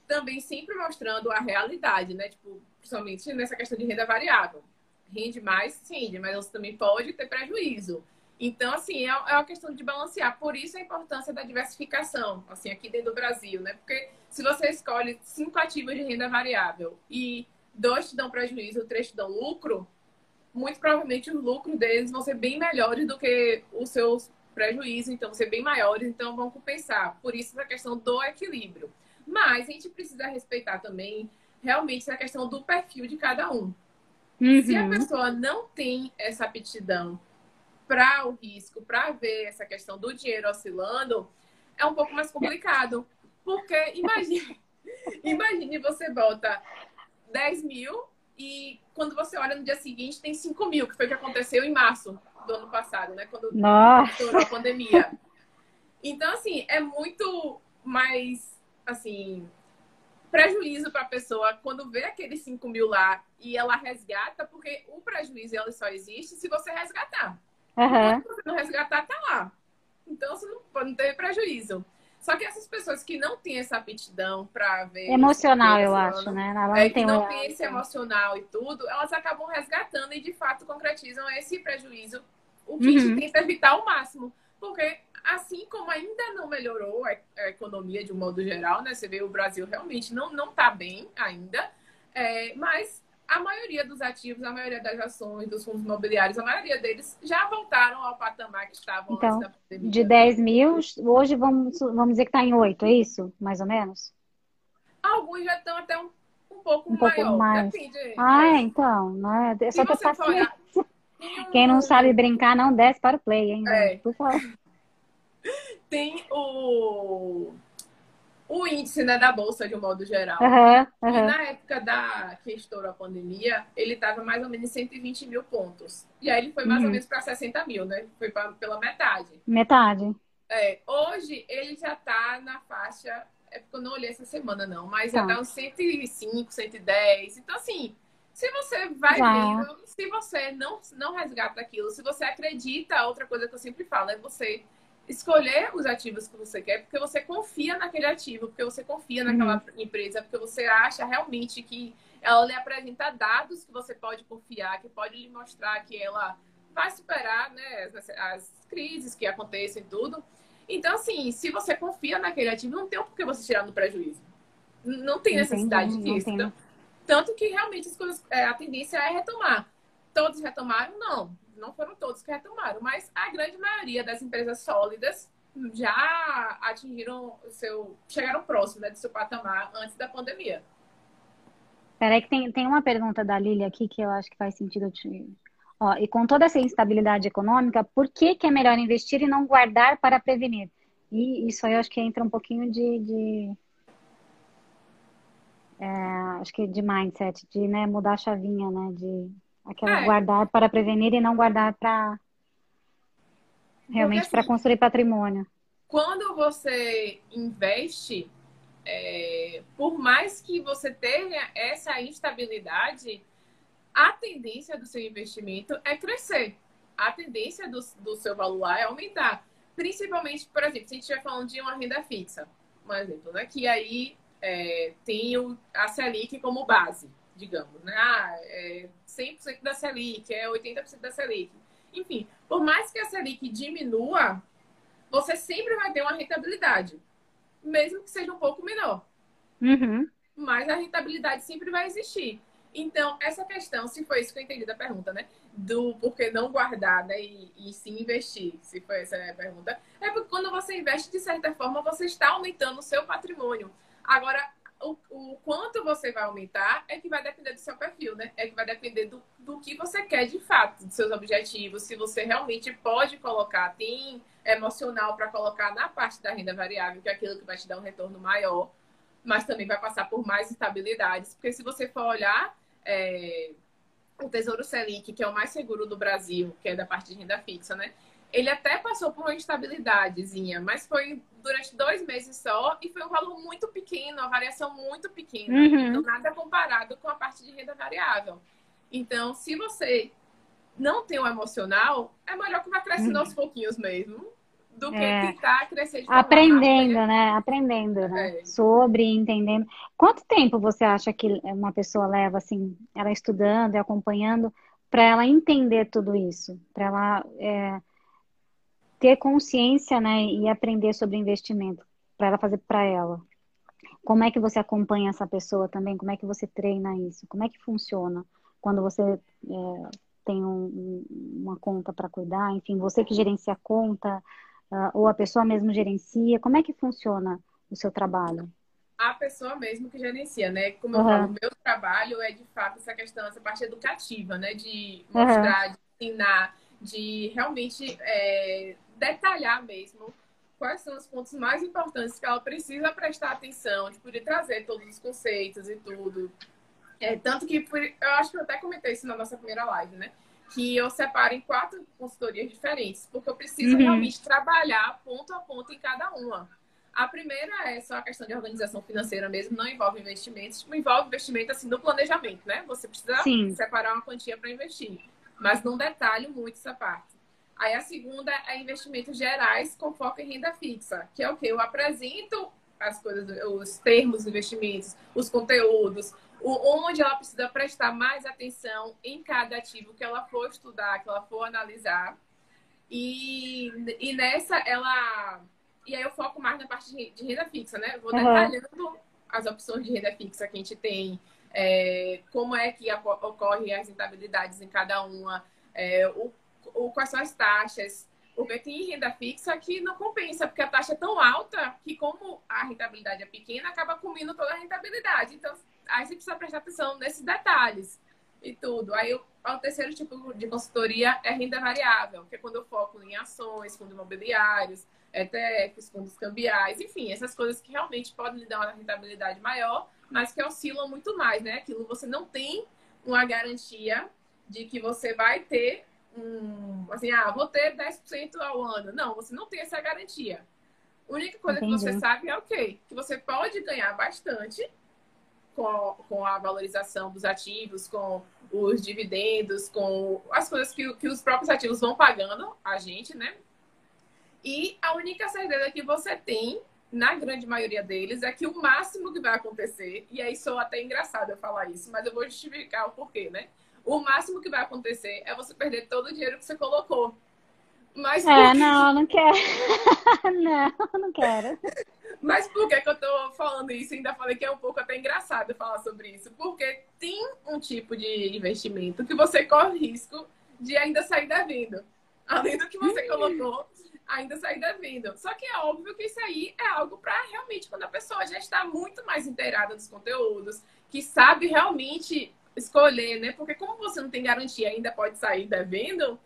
também sempre mostrando a realidade, né, tipo, principalmente nessa questão de renda variável, rende mais, rende, mas você também pode ter prejuízo. Então, assim, é, é uma questão de balancear. Por isso a importância da diversificação, assim, aqui dentro do Brasil, né? Porque se você escolhe cinco ativos de renda variável e dois te dão prejuízo, três te dão lucro, muito provavelmente os lucros deles vão ser bem melhores do que os seus prejuízos, então vão ser bem maiores, então vão compensar. Por isso essa questão do equilíbrio. Mas a gente precisa respeitar também realmente essa questão do perfil de cada um. Uhum. Se a pessoa não tem essa aptidão para o risco, para ver essa questão do dinheiro oscilando, é um pouco mais complicado. Porque imagine, imagine você bota 10 mil e quando você olha no dia seguinte tem 5 mil, que foi o que aconteceu em março do ano passado, né? Quando estourou a pandemia. Então, assim, é muito mais, assim, prejuízo para a pessoa quando vê aqueles 5 mil lá e ela resgata, porque o prejuízo ele só existe se você resgatar. Uhum. Se você não resgatar, tá lá. Então você não, não ter prejuízo. Só que essas pessoas que não têm essa aptidão para ver. Emocional, eu acho, né? Ela é, que não tem esse emocional e tudo, elas acabam resgatando e de fato concretizam esse prejuízo. O que uhum. a gente tenta evitar ao máximo. Porque, assim como ainda não melhorou a economia de um modo geral, né? Você vê o Brasil realmente não, não tá bem ainda. É, mas a maioria dos ativos, a maioria das ações, dos fundos imobiliários, a maioria deles já voltaram ao patamar que estavam então, antes da pandemia. De 10 mil, hoje vamos, vamos dizer que está em 8, é isso? Mais ou menos? Alguns já estão até um, um pouco um maior. Pouco mais. Depende. Ah, é, então. Né? É só ter paciência. Quem não sabe brincar, não desce para o play, hein? É. Por favor. Tem o o índice né, da bolsa de um modo geral. Uhum, uhum. E na época da que estourou a pandemia, ele estava mais ou menos 120 mil pontos. E aí ele foi mais uhum. ou menos para 60 mil, né? Foi pra, pela metade. Metade. É, hoje ele já está na faixa. É porque eu não olhei essa semana, não, mas tá. já está uns 105, 110. Então, assim, se você vai vendo, se você não, não resgata aquilo, se você acredita, outra coisa que eu sempre falo é você escolher os ativos que você quer, porque você confia naquele ativo, porque você confia naquela uhum. empresa, porque você acha realmente que ela lhe apresenta dados que você pode confiar, que pode lhe mostrar que ela vai superar né, as, as crises que acontecem e tudo. Então, assim, se você confia naquele ativo, não tem por que você tirar no prejuízo. Não tem necessidade Entendi, disso. Então, tanto que realmente as coisas, é, a tendência é retomar. Todos retomaram? Não não foram todos que retomaram, mas a grande maioria das empresas sólidas já atingiram o seu. chegaram próximo né, do seu patamar antes da pandemia. Peraí, que tem, tem uma pergunta da Lili aqui que eu acho que faz sentido. Te... Ó, e com toda essa instabilidade econômica, por que, que é melhor investir e não guardar para prevenir? E isso aí eu acho que entra um pouquinho de. de é, acho que de mindset, de né, mudar a chavinha, né? De Aquela é. guardar para prevenir e não guardar para realmente para assim, construir patrimônio. Quando você investe, é, por mais que você tenha essa instabilidade, a tendência do seu investimento é crescer. A tendência do, do seu valor é aumentar. Principalmente, por exemplo, se a gente estiver falando de uma renda fixa, um exemplo, né? Que aí é, tem o, a Selic como base digamos, né? Ah, é 100% da Selic, é 80% da Selic. Enfim, por mais que a Selic diminua, você sempre vai ter uma rentabilidade, mesmo que seja um pouco menor. Uhum. Mas a rentabilidade sempre vai existir. Então, essa questão, se foi isso que eu entendi da pergunta, né? Do porquê não guardar né? e, e sim investir, se foi essa a pergunta, é porque quando você investe, de certa forma, você está aumentando o seu patrimônio. Agora, o, o, quanto você vai aumentar é que vai depender do seu perfil, né? É que vai depender do, do que você quer de fato, dos seus objetivos, se você realmente pode colocar, tem emocional para colocar na parte da renda variável, que é aquilo que vai te dar um retorno maior, mas também vai passar por mais estabilidades. Porque se você for olhar é, o Tesouro Selic, que é o mais seguro do Brasil, que é da parte de renda fixa, né? Ele até passou por uma instabilidadezinha, mas foi durante dois meses só e foi um valor muito pequeno, uma variação muito pequena. Uhum. Então, nada comparado com a parte de renda variável. Então, se você não tem o um emocional, é melhor que vá crescendo uhum. aos pouquinhos mesmo do que é. tentar crescer de Aprendendo, rápida. né? Aprendendo, né? É. Sobre, entendendo. Quanto tempo você acha que uma pessoa leva, assim, ela estudando e acompanhando, para ela entender tudo isso? Para ela é, ter consciência, né? E aprender sobre investimento, para ela fazer para ela. Como é que você acompanha essa pessoa também? Como é que você treina isso? Como é que funciona quando você é, tem um, uma conta para cuidar? Enfim, você que gerencia a conta, Uh, ou a pessoa mesmo gerencia? Como é que funciona o seu trabalho? A pessoa mesmo que gerencia, né? Como eu falo, o meu trabalho é de fato essa questão, essa parte educativa, né? De mostrar, uhum. de ensinar, de realmente é, detalhar mesmo quais são os pontos mais importantes que ela precisa prestar atenção, tipo, de trazer todos os conceitos e tudo. É, tanto que eu acho que eu até comentei isso na nossa primeira live, né? que eu separo em quatro consultorias diferentes, porque eu preciso uhum. realmente trabalhar ponto a ponto em cada uma. A primeira é só a questão de organização financeira mesmo, não envolve investimentos, envolve investimento assim no planejamento, né? Você precisa Sim. separar uma quantia para investir, mas não detalho muito essa parte. Aí a segunda é investimentos gerais com foco em renda fixa, que é o que eu apresento as coisas, os termos de investimentos, os conteúdos, onde ela precisa prestar mais atenção em cada ativo que ela for estudar, que ela for analisar. E, e nessa ela. E aí eu foco mais na parte de renda fixa, né? Vou detalhando uhum. as opções de renda fixa que a gente tem, é, como é que ocorre as rentabilidades em cada uma, é, o, o, quais são as taxas. Porque tem renda fixa que não compensa, porque a taxa é tão alta que, como a rentabilidade é pequena, acaba comendo toda a rentabilidade. Então, aí você precisa prestar atenção nesses detalhes e tudo. Aí o, terceiro tipo de consultoria é renda variável, que é quando eu foco em ações, fundos imobiliários, ETFs, fundos cambiais, enfim, essas coisas que realmente podem lhe dar uma rentabilidade maior, mas que oscilam muito mais, né? Aquilo você não tem uma garantia de que você vai ter um, assim, ah, vou ter 10% ao ano. Não, você não tem essa garantia. A única coisa Entendi. que você sabe é o okay, quê? Que você pode ganhar bastante com, com a valorização dos ativos, com os dividendos, com as coisas que, que os próprios ativos vão pagando a gente, né? E a única certeza que você tem, na grande maioria deles, é que o máximo que vai acontecer, e aí sou até engraçado eu falar isso, mas eu vou justificar o porquê, né? O máximo que vai acontecer é você perder todo o dinheiro que você colocou. Mas é, não, não quero. não, não quero. Mas por que, que eu tô falando isso? Ainda falei que é um pouco até engraçado falar sobre isso. Porque tem um tipo de investimento que você corre risco de ainda sair devendo. Além do que você colocou, ainda sair devendo. Só que é óbvio que isso aí é algo para realmente quando a pessoa já está muito mais inteirada dos conteúdos, que sabe realmente escolher, né? Porque como você não tem garantia ainda pode sair devendo,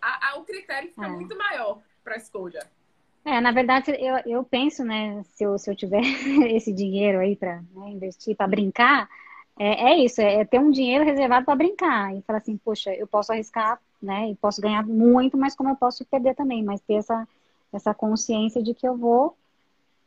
a, a, o critério fica é. muito maior para a escolha. É, na verdade, eu, eu penso, né, se eu, se eu tiver esse dinheiro aí para né, investir, para brincar, é, é isso, é, é ter um dinheiro reservado para brincar. E falar assim, poxa, eu posso arriscar, né, e posso ganhar muito, mas como eu posso perder também, mas ter essa, essa consciência de que eu vou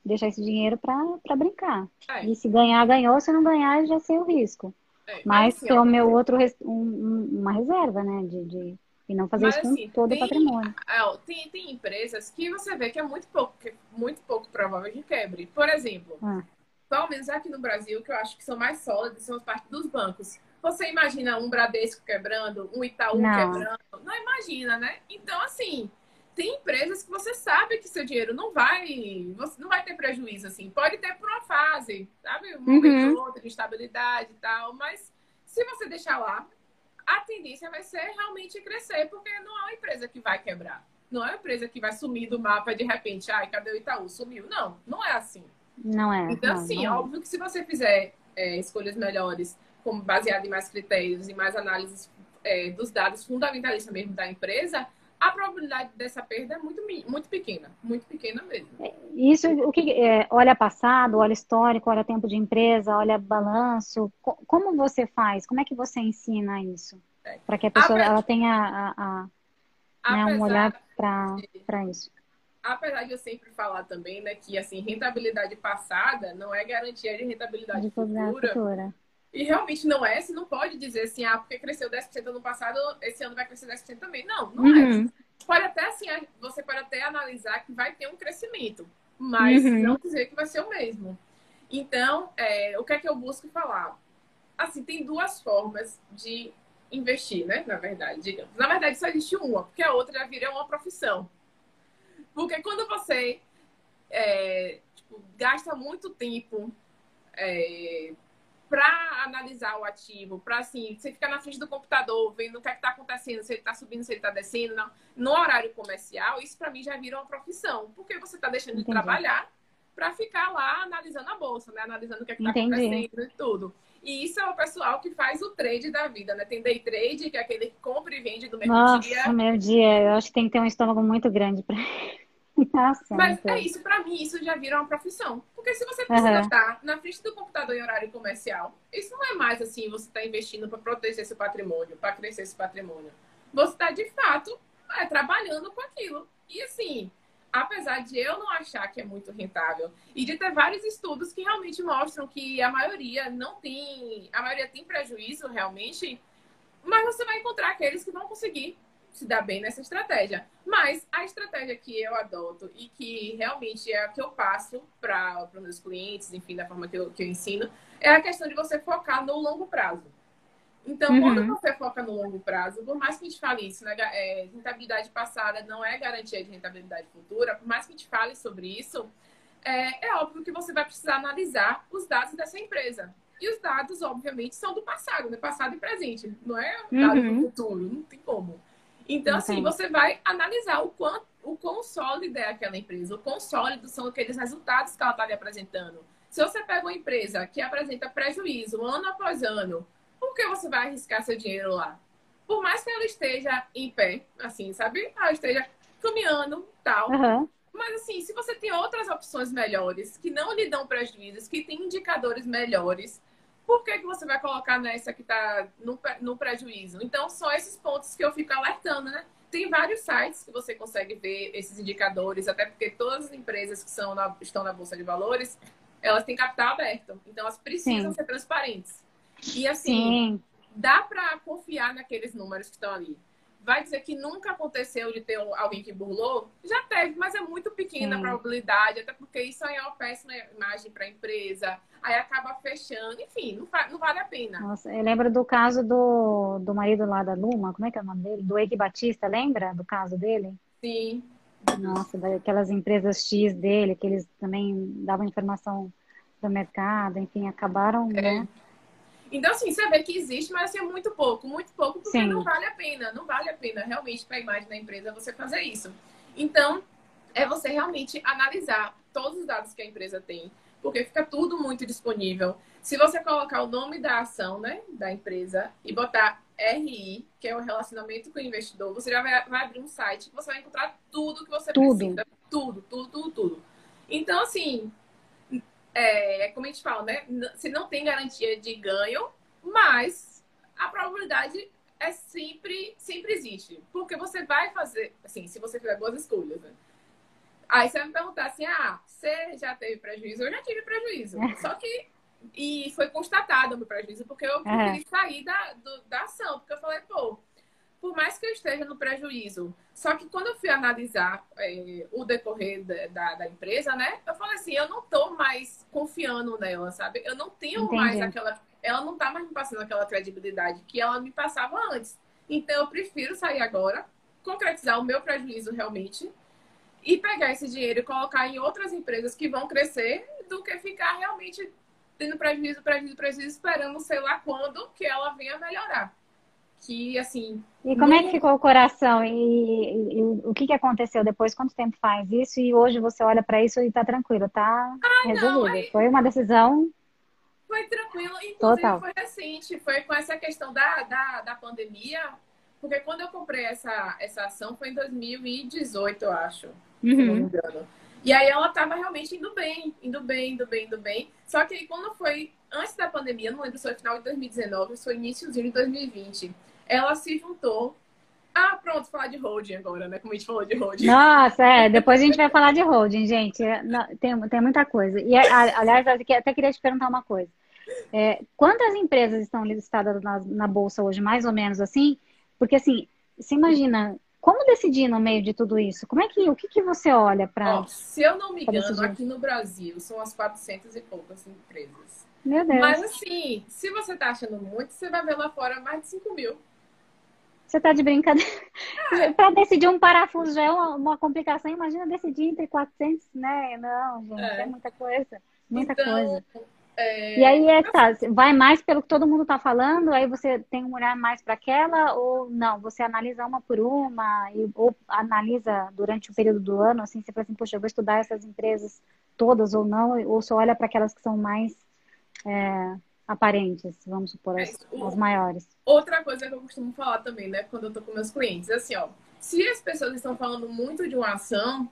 deixar esse dinheiro para brincar. É. E se ganhar, ganhou, se não ganhar, já sei o risco. É, mas, assim, ter o meu outro, um, uma reserva, né, de, de e não fazer Mas, isso com assim, todo tem, o patrimônio. É, tem, tem empresas que você vê que é muito pouco, é muito pouco provável que quebre. Por exemplo, ah. pelo menos aqui no Brasil, que eu acho que são mais sólidos, são as partes dos bancos. Você imagina um Bradesco quebrando, um Itaú não. quebrando? Não imagina, né? Então, assim, tem empresas que você sabe que seu dinheiro não vai, você não vai ter prejuízo, assim. Pode ter por uma fase, sabe? Um momento uhum. outro de estabilidade e tal, mas se você deixar lá, a tendência vai ser realmente crescer, porque não é uma empresa que vai quebrar. Não é uma empresa que vai sumir do mapa de repente, ai, cadê o Itaú? Sumiu. Não, não é assim. Não é. Então, não, assim, não. É. óbvio que se você fizer é, escolhas melhores, como baseado em mais critérios e mais análises é, dos dados fundamentalistas mesmo da empresa, a probabilidade dessa perda é muito, muito pequena, muito pequena mesmo. É, isso, o que é, olha passado, olha histórico, olha tempo de empresa, olha balanço. Como você faz? Como é que você ensina isso? É. Para que a pessoa a ela tenha a, a, né, um olhar para isso. Apesar de eu sempre falar também, né, que assim, rentabilidade passada não é garantia de rentabilidade de futura. futura. E realmente não é, você não pode dizer assim, ah, porque cresceu 10% ano passado, esse ano vai crescer 10% também. Não, não é. uhum. é. Pode até assim, você pode até analisar que vai ter um crescimento, mas uhum. não dizer que vai ser o mesmo. Então, é, o que é que eu busco falar? Assim, tem duas formas de investir, né? Na verdade, digamos. Na verdade, só existe uma, porque a outra já vira uma profissão. Porque quando você é, tipo, gasta muito tempo é, para analisar o ativo, para assim, você ficar na frente do computador, vendo o que é está acontecendo, se ele está subindo, se ele está descendo, não. no horário comercial, isso para mim já vira uma profissão, porque você está deixando Entendi. de trabalhar para ficar lá analisando a bolsa, né? Analisando o que é está acontecendo e tudo. E isso é o pessoal que faz o trade da vida, né? Tem day trade, que é aquele que compra e vende do mesmo Nossa, dia. Nossa, meu dia, eu acho que tem que ter um estômago muito grande para Nossa, Mas é isso, para mim, isso já vira uma profissão. Porque se você precisa uhum. estar na frente do computador em horário comercial, isso não é mais assim, você está investindo para proteger seu patrimônio, para crescer esse patrimônio. Você está, de fato, é, trabalhando com aquilo. E assim, apesar de eu não achar que é muito rentável e de ter vários estudos que realmente mostram que a maioria não tem, a maioria tem prejuízo realmente, mas você vai encontrar aqueles que vão conseguir se dar bem nessa estratégia. Mas a estratégia que eu adoto e que realmente é a que eu passo para os meus clientes, enfim, da forma que eu, que eu ensino, é a questão de você focar no longo prazo. Então, uhum. quando você foca no longo prazo, por mais que a gente fale isso, né, é, rentabilidade passada não é garantia de rentabilidade futura, por mais que a gente fale sobre isso, é, é óbvio que você vai precisar analisar os dados dessa empresa. E os dados, obviamente, são do passado, né? Passado e presente. Não é dado uhum. do futuro, não tem como. Então, assim, você vai analisar o quanto o quão sólida é aquela empresa, o quão sólidos são aqueles resultados que ela está lhe apresentando. Se você pega uma empresa que apresenta prejuízo ano após ano, por que você vai arriscar seu dinheiro lá? Por mais que ela esteja em pé, assim, sabe? Ela esteja caminhando, tal. Uhum. Mas assim, se você tem outras opções melhores, que não lhe dão prejuízos, que tem indicadores melhores, por que, que você vai colocar nessa que está no, no prejuízo? Então, são esses pontos que eu fico alertando, né? Tem vários sites que você consegue ver esses indicadores, até porque todas as empresas que são na, estão na Bolsa de Valores, elas têm capital aberto. Então, elas precisam Sim. ser transparentes. E assim, Sim. dá para confiar naqueles números que estão ali vai dizer que nunca aconteceu de ter alguém que burlou? Já teve, mas é muito pequena Sim. a probabilidade, até porque isso aí é uma péssima imagem para a empresa, aí acaba fechando, enfim, não, não, vale a pena. Nossa, eu lembro do caso do, do marido lá da Luma, como é que é o nome dele? Do Eike Batista, lembra do caso dele? Sim. Nossa, daquelas empresas X dele, que eles também davam informação do mercado, enfim, acabaram, é. né? Então, assim, você vê que existe, mas assim, é muito pouco, muito pouco, porque Sim. não vale a pena, não vale a pena realmente para a imagem da empresa você fazer isso. Então, é você realmente analisar todos os dados que a empresa tem, porque fica tudo muito disponível. Se você colocar o nome da ação, né, da empresa e botar RI, que é o relacionamento com o investidor, você já vai, vai abrir um site que você vai encontrar tudo que você tudo. precisa. Tudo, tudo, tudo, tudo. Então, assim, é, como a gente fala, né? Você não tem garantia de ganho, mas a probabilidade é sempre, sempre existe. Porque você vai fazer, assim, se você fizer boas escolhas, né? Aí você vai me perguntar assim, ah, você já teve prejuízo? Eu já tive prejuízo. Só que, e foi constatado o meu prejuízo, porque eu preferi sair da, do, da ação. Porque eu falei, pô, por mais que eu esteja no prejuízo. Só que quando eu fui analisar é, o decorrer da, da, da, empresa, né? Eu falei assim, eu não tô mais confiando nela, sabe? Eu não tenho Entendi. mais aquela. Ela não tá mais me passando aquela credibilidade que ela me passava antes. Então eu prefiro sair agora, concretizar o meu prejuízo realmente e pegar esse dinheiro e colocar em outras empresas que vão crescer do que ficar realmente tendo prejuízo, prejuízo, prejuízo, esperando sei lá quando que ela venha melhorar que, assim... E como é que ficou o coração? E, e, e, o que, que aconteceu depois? Quanto tempo faz isso? E hoje você olha para isso e tá tranquilo, tá ah, resolvido. Não, aí... Foi uma decisão... Foi tranquilo. Inclusive, Total. foi recente. Foi com essa questão da, da, da pandemia. Porque quando eu comprei essa, essa ação foi em 2018, eu acho. Uhum. Se não me engano. E aí ela tava realmente indo bem, indo bem, indo bem, indo bem. Só que aí quando foi antes da pandemia, não lembro se foi final de 2019 ou se foi iníciozinho de 2020 ela se juntou Ah, pronto, falar de holding agora, né? Como a gente falou de holding. Nossa, é, depois a gente vai falar de holding, gente. Tem, tem muita coisa. E, aliás, até queria te perguntar uma coisa. É, quantas empresas estão listadas na, na, Bolsa hoje, mais ou menos assim? Porque, assim, você imagina, como decidir no meio de tudo isso? Como é que, o que, que você olha para... Se eu não me engano, decidir? aqui no Brasil, são as 400 e poucas empresas. Meu Deus. Mas, assim, se você está achando muito, você vai ver lá fora mais de 5 mil. Você tá de brincadeira. Para decidir um parafuso já é uma, uma, complicação. Imagina decidir entre 400, né? Não, gente, é, é muita coisa. Muita então, coisa. É... E aí é tá, vai mais pelo que todo mundo tá falando, aí você tem um olhar mais para aquela, ou não, você analisa uma por uma, e, ou analisa durante o período do ano, assim, você fala assim, poxa, eu vou estudar essas empresas todas ou não, ou só olha para aquelas que são mais é, aparentes, vamos supor, as, é, as maiores. Outra coisa que eu costumo falar também, né, quando eu tô com meus clientes, é assim, ó, se as pessoas estão falando muito de uma ação,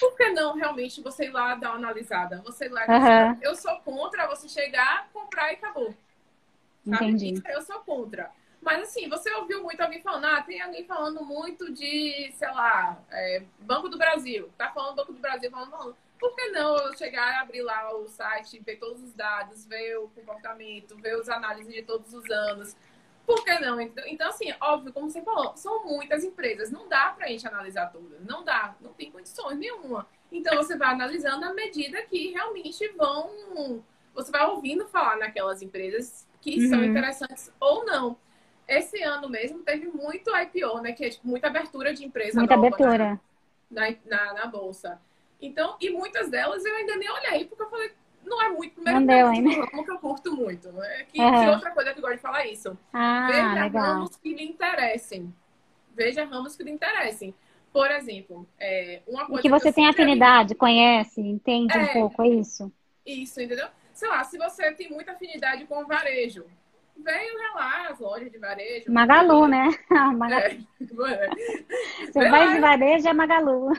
por que não realmente você ir lá dar uma analisada? Você ir lá uhum. Eu sou contra você chegar, comprar e acabou. Sabe? Entendi. Eu sou contra. Mas assim, você ouviu muito alguém falando, ah, tem alguém falando muito de, sei lá, é, Banco do Brasil. Tá falando Banco do Brasil, falando, falando por que não eu chegar, abrir lá o site, ver todos os dados, ver o comportamento, ver as análises de todos os anos? Por que não? Então, assim, óbvio, como você falou, são muitas empresas, não dá pra gente analisar todas, não dá, não tem condições nenhuma. Então, você vai analisando à medida que realmente vão. Você vai ouvindo falar naquelas empresas que uhum. são interessantes ou não. Esse ano mesmo teve muito IPO, né? Que é tipo, muita abertura de empresa. Muita nova, abertura. Na, na, na bolsa. Então, e muitas delas eu ainda nem olhei, porque eu falei, não é muito, primeiro não deu, ainda. ramo que eu curto muito. É que, uhum. que, outra coisa que eu gosto de falar é isso. Ah, Veja legal. ramos que lhe interessem. Veja ramos que lhe interessem. Por exemplo, é, uma coisa. E que você que tem afinidade, conhece, entende é, um pouco, é isso? Isso, entendeu? Sei lá, se você tem muita afinidade com o varejo, venha lá as lojas de varejo. Magalu, né? Magalu. É, Você vai de varejo é Magalu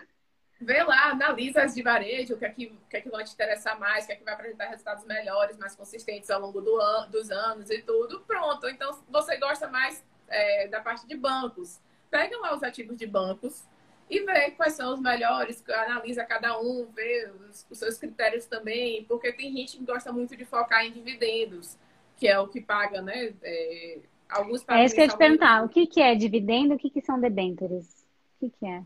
vê lá, analisa as de varejo, o que é que, o que, é que vai te interessar mais, o que é que vai apresentar resultados melhores, mais consistentes ao longo do an dos anos e tudo. Pronto. Então, você gosta mais é, da parte de bancos. Pega lá os ativos de bancos e vê quais são os melhores, analisa cada um, vê os, os seus critérios também, porque tem gente que gosta muito de focar em dividendos, que é o que paga, né? É, alguns É isso que eu ia te perguntar. O que, que é dividendo? O que, que são debêntures? O que, que é?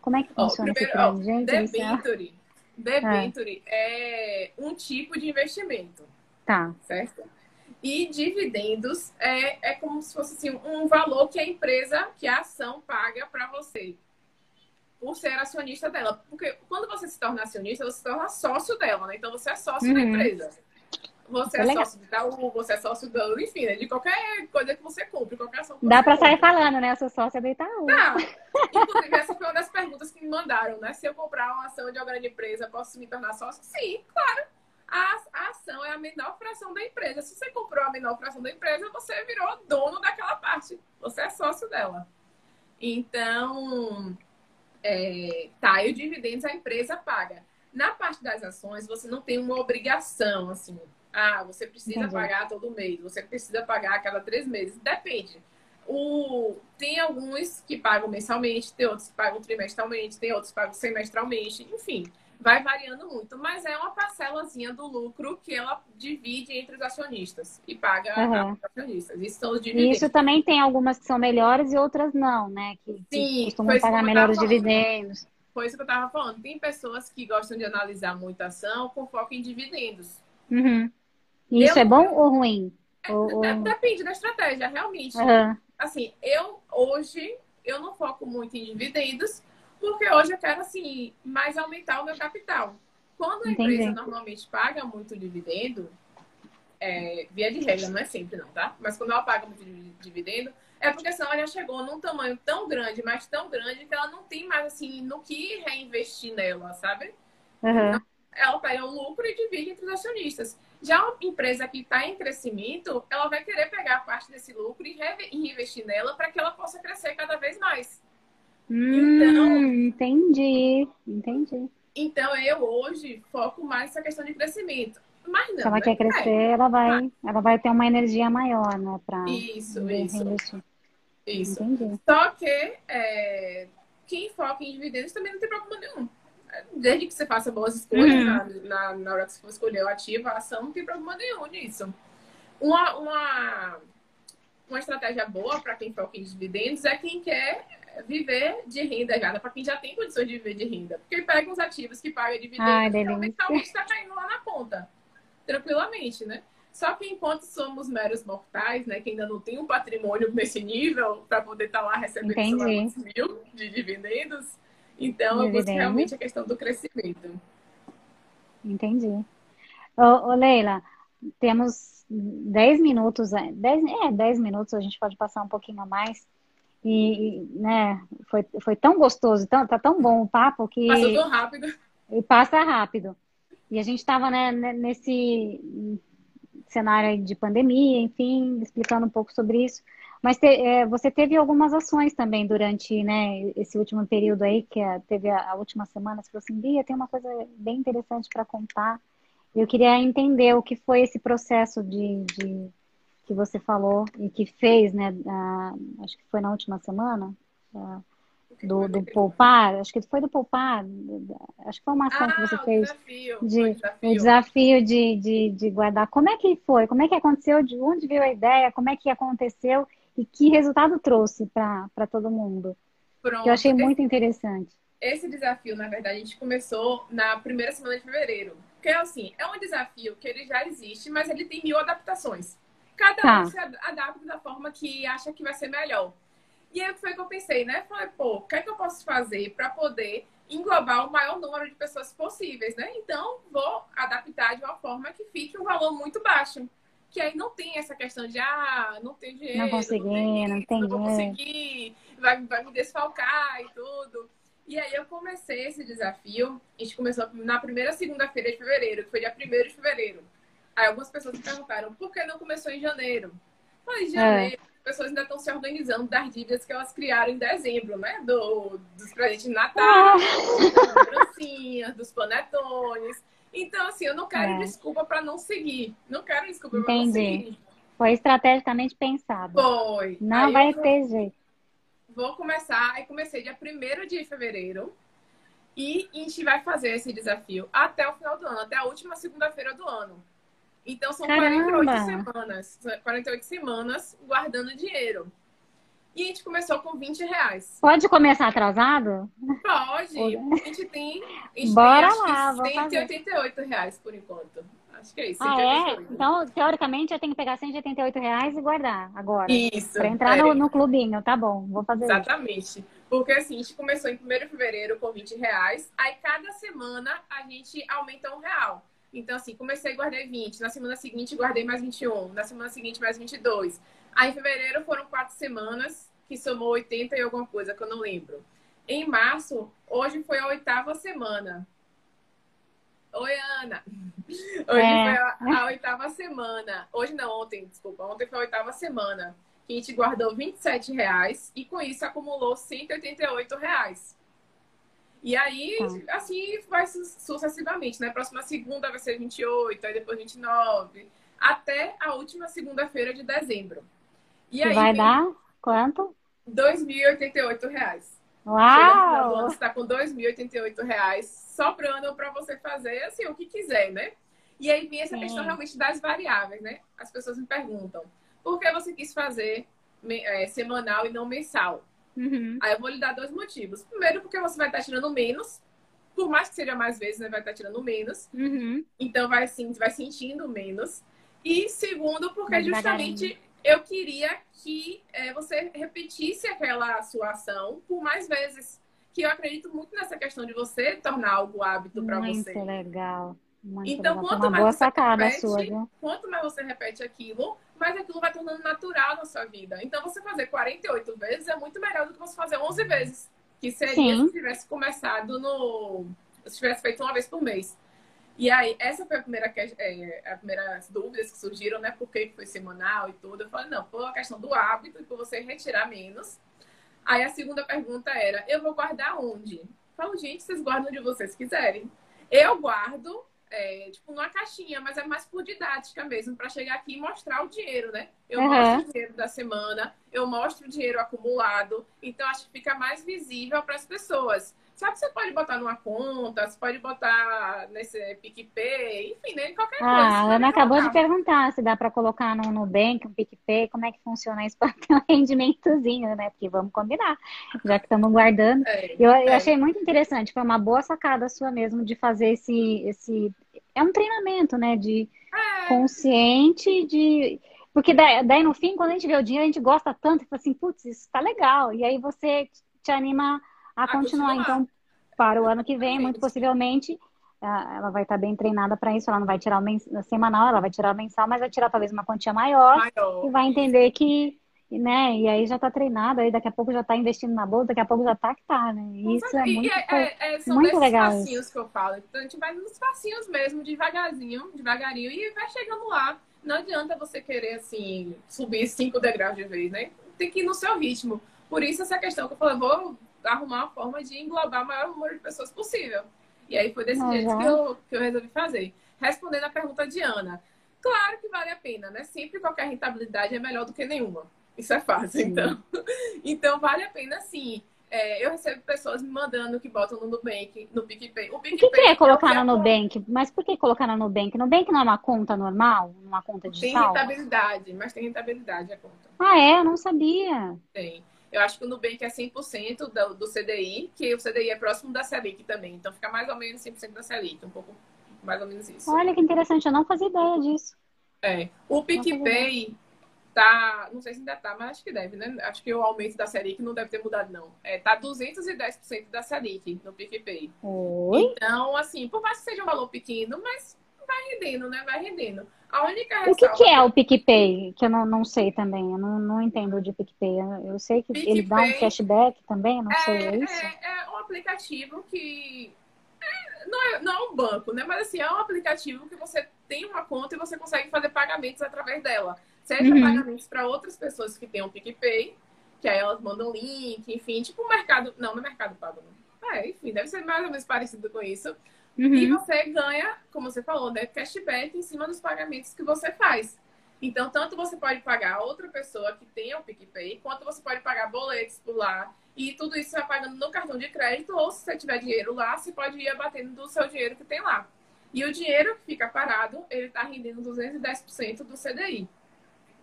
Como é que funciona primeiro, esse gente? Debenture, debenture é. é um tipo de investimento. Tá. Certo? E dividendos é, é como se fosse assim, um valor que a empresa, que a ação paga para você por ser acionista dela. Porque quando você se torna acionista, você se torna sócio dela, né? Então você é sócio uhum. da empresa. Você é, é sócio do Itaú, você é sócio do, enfim, né? de qualquer coisa que você compre, qualquer ação Dá para sair falando, né? Eu sou sócia do Itaú. Tá. Inclusive, essa foi uma das perguntas que me mandaram, né? Se eu comprar uma ação de uma grande empresa, posso me tornar sócio? Sim, claro. A, a ação é a menor fração da empresa. Se você comprou a menor fração da empresa, você virou dono daquela parte. Você é sócio dela. Então, é, tá, e o dividendos a empresa paga. Na parte das ações, você não tem uma obrigação, assim, ah, você precisa Entendi. pagar todo mês, você precisa pagar a cada três meses. Depende. O... Tem alguns que pagam mensalmente, tem outros que pagam trimestralmente, tem outros que pagam semestralmente, enfim, vai variando muito. Mas é uma parcelazinha do lucro que ela divide entre os acionistas e paga uhum. os acionistas. Isso são os dividendos. Isso também tem algumas que são melhores e outras não, né? Que, Sim, costumam pagar melhores dividendos. Foi isso que eu estava falando. Tem pessoas que gostam de analisar muita ação com foco em dividendos. Uhum. Isso eu, é bom ou ruim? É, ou, Depende da estratégia, realmente. Uhum. Assim, eu hoje eu não foco muito em dividendos, porque hoje eu quero assim mais aumentar o meu capital. Quando a Entendi. empresa normalmente paga muito dividendo, é, via de regra, não é sempre não, tá? Mas quando ela paga muito dividendo, é porque senão ela já chegou num tamanho tão grande, mas tão grande, que ela não tem mais assim no que reinvestir nela, sabe? Uhum. Então, ela pega o lucro e divide entre os acionistas. Já uma empresa que está em crescimento, ela vai querer pegar parte desse lucro e reinvestir nela para que ela possa crescer cada vez mais. Hum, então, entendi, entendi. Então eu hoje foco mais nessa questão de crescimento. Mas não, Se ela quer crescer, é. ela vai, ela vai ter uma energia maior, né? Pra isso, isso. Isso. Entendi. Só que é, quem foca em dividendos também não tem problema nenhum. Desde que você faça boas escolhas uhum. na, na, na, hora que você for escolher o ativo, a ação, não tem problema nenhum nisso. Uma, uma, uma estratégia boa para quem foca em dividendos é quem quer viver de renda já, para quem já tem condições de viver de renda. Porque pega uns ativos que pagam dividendos e mensalmente está caindo lá na conta. Tranquilamente, né? Só que enquanto somos meros mortais, né, que ainda não tem um patrimônio nesse nível para poder estar tá lá recebendo mil de dividendos, então eu busco realmente a questão do crescimento. Entendi. Ô, ô Leila, temos 10 minutos, 10, é, 10 é, minutos, a gente pode passar um pouquinho a mais. E, né, foi, foi tão gostoso, tão, tá tão bom o papo que. Passou tão rápido. E passa rápido. E a gente estava né, nesse cenário de pandemia, enfim, explicando um pouco sobre isso. Mas te, é, você teve algumas ações também durante né, esse último período aí, que é, teve a, a, última semana. Você falou assim, Bia, tem uma coisa bem interessante para contar. Eu queria entender o que foi esse processo de, de que você falou e que fez, né? acho que foi na última semana. do, do poupar, acho que foi do poupar, acho que foi uma ação ah, que você fez desafio, de o desafio, desafio de, de, de, guardar. Como é que foi? Como é que aconteceu? De onde veio a ideia? Como é que aconteceu? E que resultado trouxe para todo mundo? Pronto. Que eu achei muito interessante. Esse desafio, na verdade, a gente começou na primeira semana de fevereiro. Porque, assim, é um desafio que ele já existe, mas ele tem mil adaptações. Cada tá. um se adapta da forma que acha que vai ser melhor. E aí foi que eu pensei, né? Falei, pô, o que é que eu posso fazer para poder englobar o maior número de pessoas possíveis, né? Então, vou adaptar de uma forma que fique um valor muito baixo. Que aí não tem essa questão de, ah, não tem dinheiro. Não consegui, não tem, não, vou conseguir, vai, vai me desfalcar e tudo. E aí eu comecei esse desafio. A gente começou na primeira segunda-feira de fevereiro, que foi dia 1 de fevereiro. Aí algumas pessoas me perguntaram, por que não começou em janeiro? Falei, janeiro. É as pessoas ainda estão se organizando das dívidas que elas criaram em dezembro, né? Do, dos presentes de Natal, das lembrancinhas, dos panetones. Então, assim, eu não quero é. desculpa para não seguir. Não quero desculpa para não seguir. Foi estrategicamente pensado. Foi. Não Aí vai ter jeito. Vou começar. Aí comecei dia 1 de fevereiro. E a gente vai fazer esse desafio até o final do ano, até a última segunda-feira do ano. Então são Caramba. 48 semanas. 48 semanas guardando dinheiro. E a gente começou com 20 reais. Pode começar atrasado? Pode. A gente tem, a gente Bora tem, lá, 188 reais por enquanto. Acho que é isso. Ah, é? Então, teoricamente, eu tenho que pegar 188 reais e guardar agora. Isso. Para entrar no, no, clubinho, tá bom. Vou fazer Exatamente. Isso. Porque assim, a gente começou em 1 de fevereiro com 20 reais. Aí, cada semana, a gente aumenta um real. Então, assim, comecei e guardei 20. Na semana seguinte, guardei mais 21. Na semana seguinte, mais 22. Aí, em fevereiro, foram quatro semanas, que somou 80 e alguma coisa, que eu não lembro. Em março, hoje foi a oitava semana. Oi, Ana. Hoje é. foi a, a, oitava semana. Hoje não, ontem, desculpa. Ontem foi a oitava semana. Que a gente guardou 27 reais e com isso acumulou 188 reais. E aí, tá. assim, vai sucessivamente, né? Próxima segunda vai ser 28, aí depois 29, até a última segunda-feira de dezembro. E aí vai dar quanto? 2.088 reais. Uau! Você está com 2.088 reais sobrando para você fazer assim o que quiser, né? E aí vem essa Sim. questão realmente das variáveis, né? As pessoas me perguntam, por que você quis fazer é, semanal e não mensal? Uhum. Aí eu vou lhe dar dois motivos. Primeiro, porque você vai estar tirando menos. Por mais que seja mais vezes, né? Vai estar tirando menos. Uhum. Então vai sim, vai sentindo menos. E segundo, porque justamente eu queria que é, você repetisse aquela sua ação por mais vezes. Que eu acredito muito nessa questão de você tornar algo hábito para você. Muito legal. Muito então, legal. quanto uma mais boa você repete, sua, quanto mais você repete aquilo, mais aquilo vai tornando natural na sua vida. Então, você fazer 48 vezes é muito melhor do que você fazer 11 vezes. Que seria Sim. se tivesse começado no. Se tivesse feito uma vez por mês. E aí, essa foi a primeira, é, a primeiras dúvidas que surgiram, né? Por que foi semanal e tudo. Eu falei, não, foi a questão do hábito e por você retirar menos. Aí a segunda pergunta era, eu vou guardar onde? Eu falo, gente, vocês guardam onde vocês quiserem. Eu guardo é, tipo, numa caixinha, mas é mais por didática mesmo, para chegar aqui e mostrar o dinheiro, né? Eu Uhum. mostro o dinheiro da semana, eu mostro o dinheiro acumulado, então acho que fica mais visível para as pessoas. Sabe, você pode botar numa conta, você pode botar nesse PicPay, enfim, né? Qualquer coisa. Ah, a Ana acabou de perguntar se dá para colocar no Nubank, um PicPay, como é que funciona isso para ter um rendimentozinho, né? Porque vamos combinar, já que estamos guardando. É, Eu, eu é. achei muito interessante, foi uma boa sacada sua mesmo de fazer esse, esse... É um treinamento, né? De É, consciente, de... Porque daí, daí, no fim, quando a gente vê o dinheiro, a gente gosta tanto, e fala assim, putz, isso tá legal. E aí você te anima a A continuar. continuar. Então, para o ano que vem, muito possivelmente, ah, ela vai estar bem treinada para isso. Ela não vai tirar o mens- semanal, ela vai tirar o mensal, mas vai tirar talvez uma quantia maior maior. e vai entender que, né? E aí já tá treinada, aí daqui a pouco já tá investindo na bolsa, daqui a pouco já tá que tá, né? Isso é muito. é- é- é- são muito legal passinhos que eu falo. Então a gente vai nos passinhos mesmo, devagarzinho, devagarinho, e vai chegando lá. Não adianta você querer, assim, subir cinco degraus de vez, né? Tem que ir no seu ritmo. Por isso essa questão que eu falei, vou arrumar uma forma de englobar o maior número de pessoas possível. E aí foi desse Ah, jeito que eu, que eu resolvi fazer. Respondendo a pergunta de Ana. Claro que vale a pena, né? Sempre qualquer rentabilidade é melhor do que nenhuma. Isso é fácil, Sim. então. Então vale a pena sim. É, eu recebo pessoas me mandando que botam no Nubank, no PicPay. O O PicPay que, que é colocar o no Nubank? Mas por que colocar no Nubank? Nubank não é uma conta normal? Uma conta Tem digital? rentabilidade, mas tem rentabilidade a conta. Ah, é? Eu não sabia. Tem. Eu acho que o Nubank é 100% do, do CDI, que o CDI é próximo da Selic também. Então fica mais ou menos 100% da Selic, um pouco mais ou menos isso. Olha que interessante, eu não fazia ideia disso. É. O PicPay tá, não sei se ainda tá, mas acho que deve, né? Acho que o aumento da Selic não deve ter mudado, não. É, tá 210% da Selic no PicPay. Oi? Então, assim, por mais que seja um valor pequeno, mas vai rendendo, né? Vai rendendo. A única O que, ressalva que é o PicPay? Que eu não, não sei também, eu não, não entendo de PicPay. Eu, sei que ele dá um PicPay cashback também, não sei, é é, isso? é, é um aplicativo que é, não, é, não é um banco, né? Mas assim, é um aplicativo que você tem uma conta e você consegue fazer pagamentos através dela. Seja Uhum. pagamentos para outras pessoas que têm um PicPay, que aí elas mandam link, enfim, tipo o mercado. Não, não é mercado pago, não. É, enfim, deve ser mais ou menos parecido com isso. E Uhum. você ganha, como você falou, né, cashback em cima dos pagamentos que você faz. Então, tanto você pode pagar a outra pessoa que tem o PicPay, quanto você pode pagar boletos por lá. E tudo isso você vai pagando no cartão de crédito, ou se você tiver dinheiro lá, você pode ir abatendo do seu dinheiro que tem lá. E o dinheiro que fica parado, ele está rendendo 210% do CDI.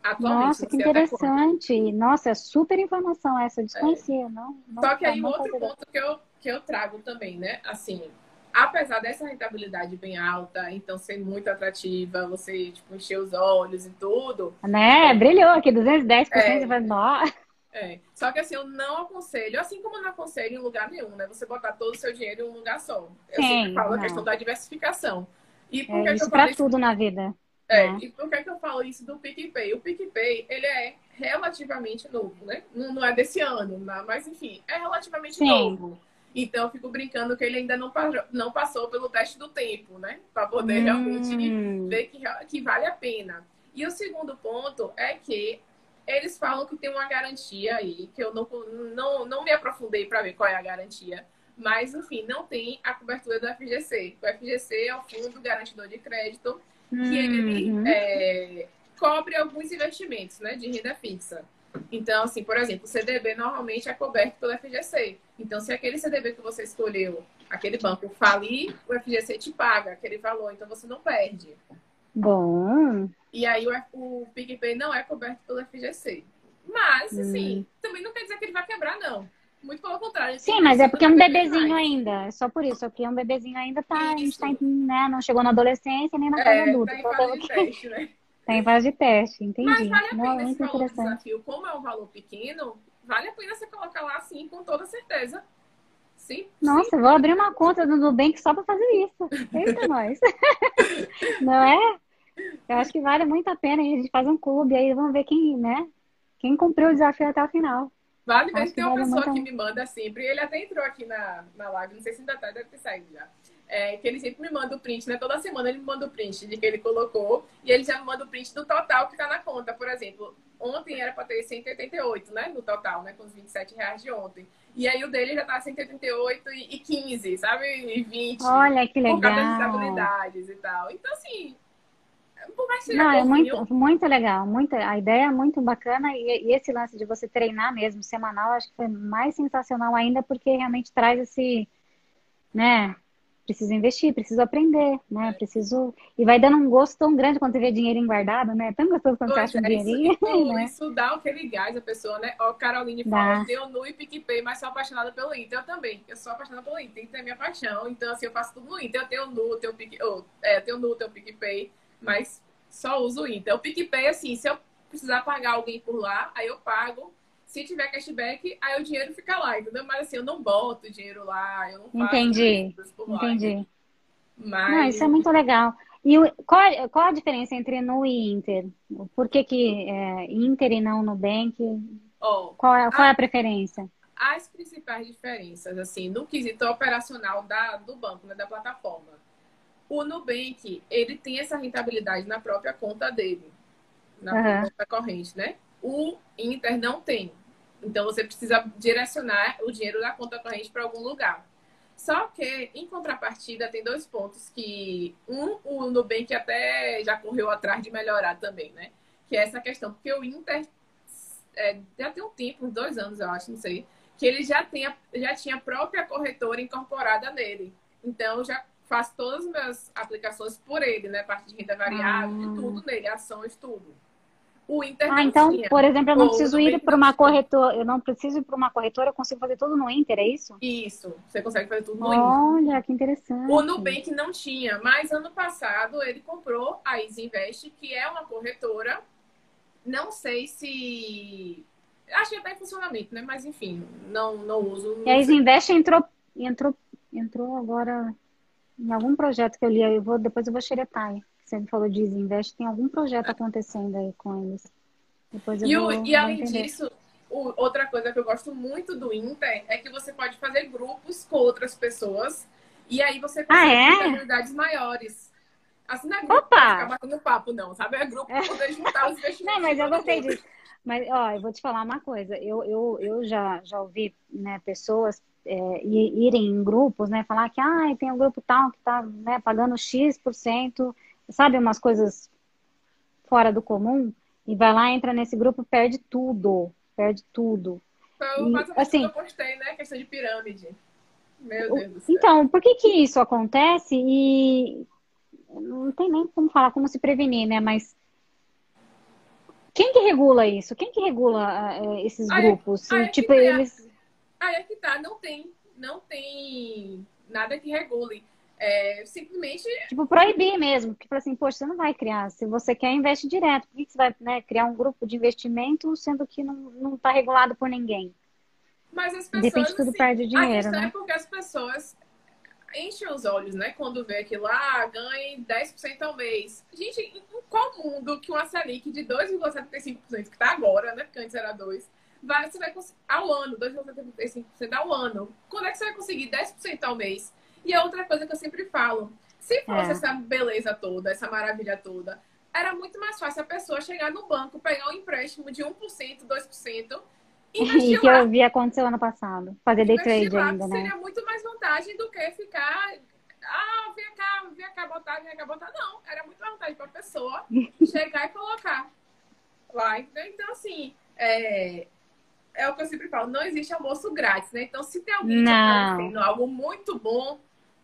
Atualmente. Nossa, que interessante. Nossa, é super informação essa, desconhecia, não, não, Só que aí, não outro ponto que eu, que eu trago também, né? Assim, apesar dessa rentabilidade bem alta, então ser muito atrativa, você, tipo, encher os olhos e tudo, Né? Brilhou aqui, 210%, É. você é. Só que assim, eu não aconselho, assim como eu não aconselho em lugar nenhum, né? Você botar todo o seu dinheiro em um lugar só. Eu Sim, sempre falo a não. questão da diversificação. E por É que isso eu pra tudo na vida. É, né? e por que, que eu falo isso do PicPay? O PicPay, ele é relativamente novo, né? Não, não é desse ano, mas enfim, é relativamente Sim. novo. Então, eu fico brincando que ele ainda não, parou- não passou pelo teste do tempo, né? Para poder realmente Hum, ver que, que vale a pena. E o segundo ponto é que eles falam que tem uma garantia aí, que eu não, não, não me aprofundei para ver qual é a garantia. Mas, enfim, não tem a cobertura do FGC. O FGC é o Fundo Garantidor de Crédito, que ele uhum. é, cobre alguns investimentos né, de renda fixa. Então, assim, por exemplo, o CDB normalmente é coberto pelo FGC. Então, se aquele CDB que você escolheu, aquele banco falir, o FGC te paga aquele valor, então você não perde. Bom, E aí o, o PicPay não é coberto pelo FGC. Mas, Hum. assim, também não quer dizer que ele vai quebrar, não. Muito pelo contrário. sim, mas é porque é um bebezinho mais. ainda. É só por isso, é porque é um bebezinho ainda tá, a gente tá, né, não chegou na adolescência nem na fase É, adulta. tá Então fase que teste, né? tá em fase de teste, Mas entendi. vale a Não, pena esse muito valor do desafio. Como é um valor pequeno, vale a pena você colocar lá assim, com toda certeza. Sim, Nossa, eu vou abrir uma conta do Nubank só pra fazer isso. Eita, nós. Não é? Eu acho que vale muito a pena. A gente faz um clube aí, vamos ver quem, né? Quem cumpriu o desafio até o final. Vale mesmo. Tem uma vale pessoa muito que me manda sempre. Ele até entrou aqui na, na live, não sei se ainda tá, deve ter saído já. É, que ele sempre me manda o print, né? Toda semana ele me manda o print de que ele colocou. E ele já me manda o print do total que tá na conta. Por exemplo, ontem era para ter 188, né? No total, né? Com os 27 reais de ontem. E aí o dele já tá 188 e 15, sabe? E 20. Olha que legal. Por causa das habilidades e tal. Então, assim, não, é muito, muito legal, muito, a ideia é muito bacana e, e, esse lance de você treinar mesmo semanal, acho que foi mais sensacional ainda porque realmente traz esse, né, preciso investir, preciso aprender, né, preciso e vai dando um gosto tão grande quando você vê dinheirinho guardado, né, tão gostoso quando pois você acha é, um dinheirinho. Isso, né? isso dá aquele gás a pessoa, né, ó, Caroline fala, eu no e PicPay, mas sou apaixonada pelo Inter, eu também, eu sou apaixonada pelo Inter, Inter é minha paixão, então assim, eu faço tudo no Inter, eu tenho nu, tenho Pic, oh, é, eu tenho nu, tenho PicPay, mas só uso o Inter. O PicPay, assim, se eu precisar pagar alguém por lá, aí eu pago. Se tiver cashback, aí o dinheiro fica lá, entendeu? Mas assim, eu não boto dinheiro lá, eu não faço Entendi. Por lá, Entendi. Mas... Não, isso é muito legal. E o, qual, qual a diferença entre Nu e Inter? Por que, que é, Inter e não Nubank? Oh, qual, é, qual a, é a preferência? As principais diferenças, assim, no quesito operacional da, do banco, né, da plataforma. O Nubank, ele tem essa rentabilidade na própria conta dele, na uhum. conta corrente, né? O Inter não tem. Então, você precisa direcionar o dinheiro da conta corrente para algum lugar. Só que, em contrapartida, tem dois pontos que... Um, o Nubank até já correu atrás de melhorar também, né? Que é essa questão. Porque o Inter é, já tem um tempo, uns dois anos, eu acho, não sei, que ele já, tem, já tinha a própria corretora incorporada nele. Então, já faço todas as minhas aplicações por ele, né? Parte de renda variável, ah. tudo nele, ações, tudo. O Inter Ah, então, tinha. por exemplo, eu não preciso ir para uma corretora, eu não preciso ir para uma corretora, eu consigo fazer tudo no Inter, é isso? Isso, você consegue fazer tudo no Olha, Inter. Olha, que interessante. O Nubank não tinha, mas ano passado ele comprou a Easy Invest, que é uma corretora. Não sei se acho que está em funcionamento, né? Mas enfim, não não uso. Não e a Easy Invest entrou entrou entrou agora em algum projeto que eu li, eu vou, depois eu vou xeretar aí. Você me falou de Invest, tem algum projeto acontecendo aí com eles. Depois eu e, vou, o, e além entender. disso, o, outra coisa que eu gosto muito do Inter é que você pode fazer grupos com outras pessoas e aí você consegue ah, é? habilidades maiores. Assim, não é grupo Opa! ficar batendo papo, não, sabe? É grupo para poder juntar os investimentos. Não, mas eu gostei disso. Mas, ó, eu vou te falar uma coisa. Eu, eu, eu já, já ouvi né, pessoas é, irem em grupos, né? Falar que ah, tem um grupo tal que está né, pagando X%, por cento, sabe, umas coisas fora do comum, e vai lá, entra nesse grupo perde tudo. Perde tudo. Então, e, assim, que eu postei, né? Questão de pirâmide. Meu Deus do céu. Então, por que que isso acontece? E não tem nem como falar como se prevenir, né? Mas quem que regula isso? Quem que regula uh, esses grupos? Aí, aí tipo, eles Aí é que tá, não tem, não tem nada que regule. É, simplesmente. Tipo, proibir mesmo. Porque assim, poxa, você não vai criar. Se você quer, investe direto. Por que você vai né, criar um grupo de investimento sendo que não está regulado por ninguém? Mas as pessoas. De repente tudo assim, perde dinheiro. A né? é porque as pessoas enchem os olhos, né? Quando vê aquilo lá, ah, ganhe 10% ao mês. Gente, em qual mundo que uma Selic de 2,75%, que está agora, né? Porque antes era 2%, vai, você vai conseguir ao ano, 2,75% ao ano. Quando é que você vai conseguir 10% ao mês? E outra coisa que eu sempre falo, se fosse é. essa beleza toda, essa maravilha toda, era muito mais fácil a pessoa chegar no banco, pegar um empréstimo de 1%, 2%, e que eu vi acontecer ano passado. Fazer day trade lá, ainda, né? Seria muito mais vantagem do que ficar. Ah, vem cá, vem cá botar, vem cá botar. Não, era muito mais vantagem para a pessoa chegar e colocar lá. Então, assim, é, é o que eu sempre falo, não existe almoço grátis, né? Então, se tem alguém que oferecendo algo muito bom,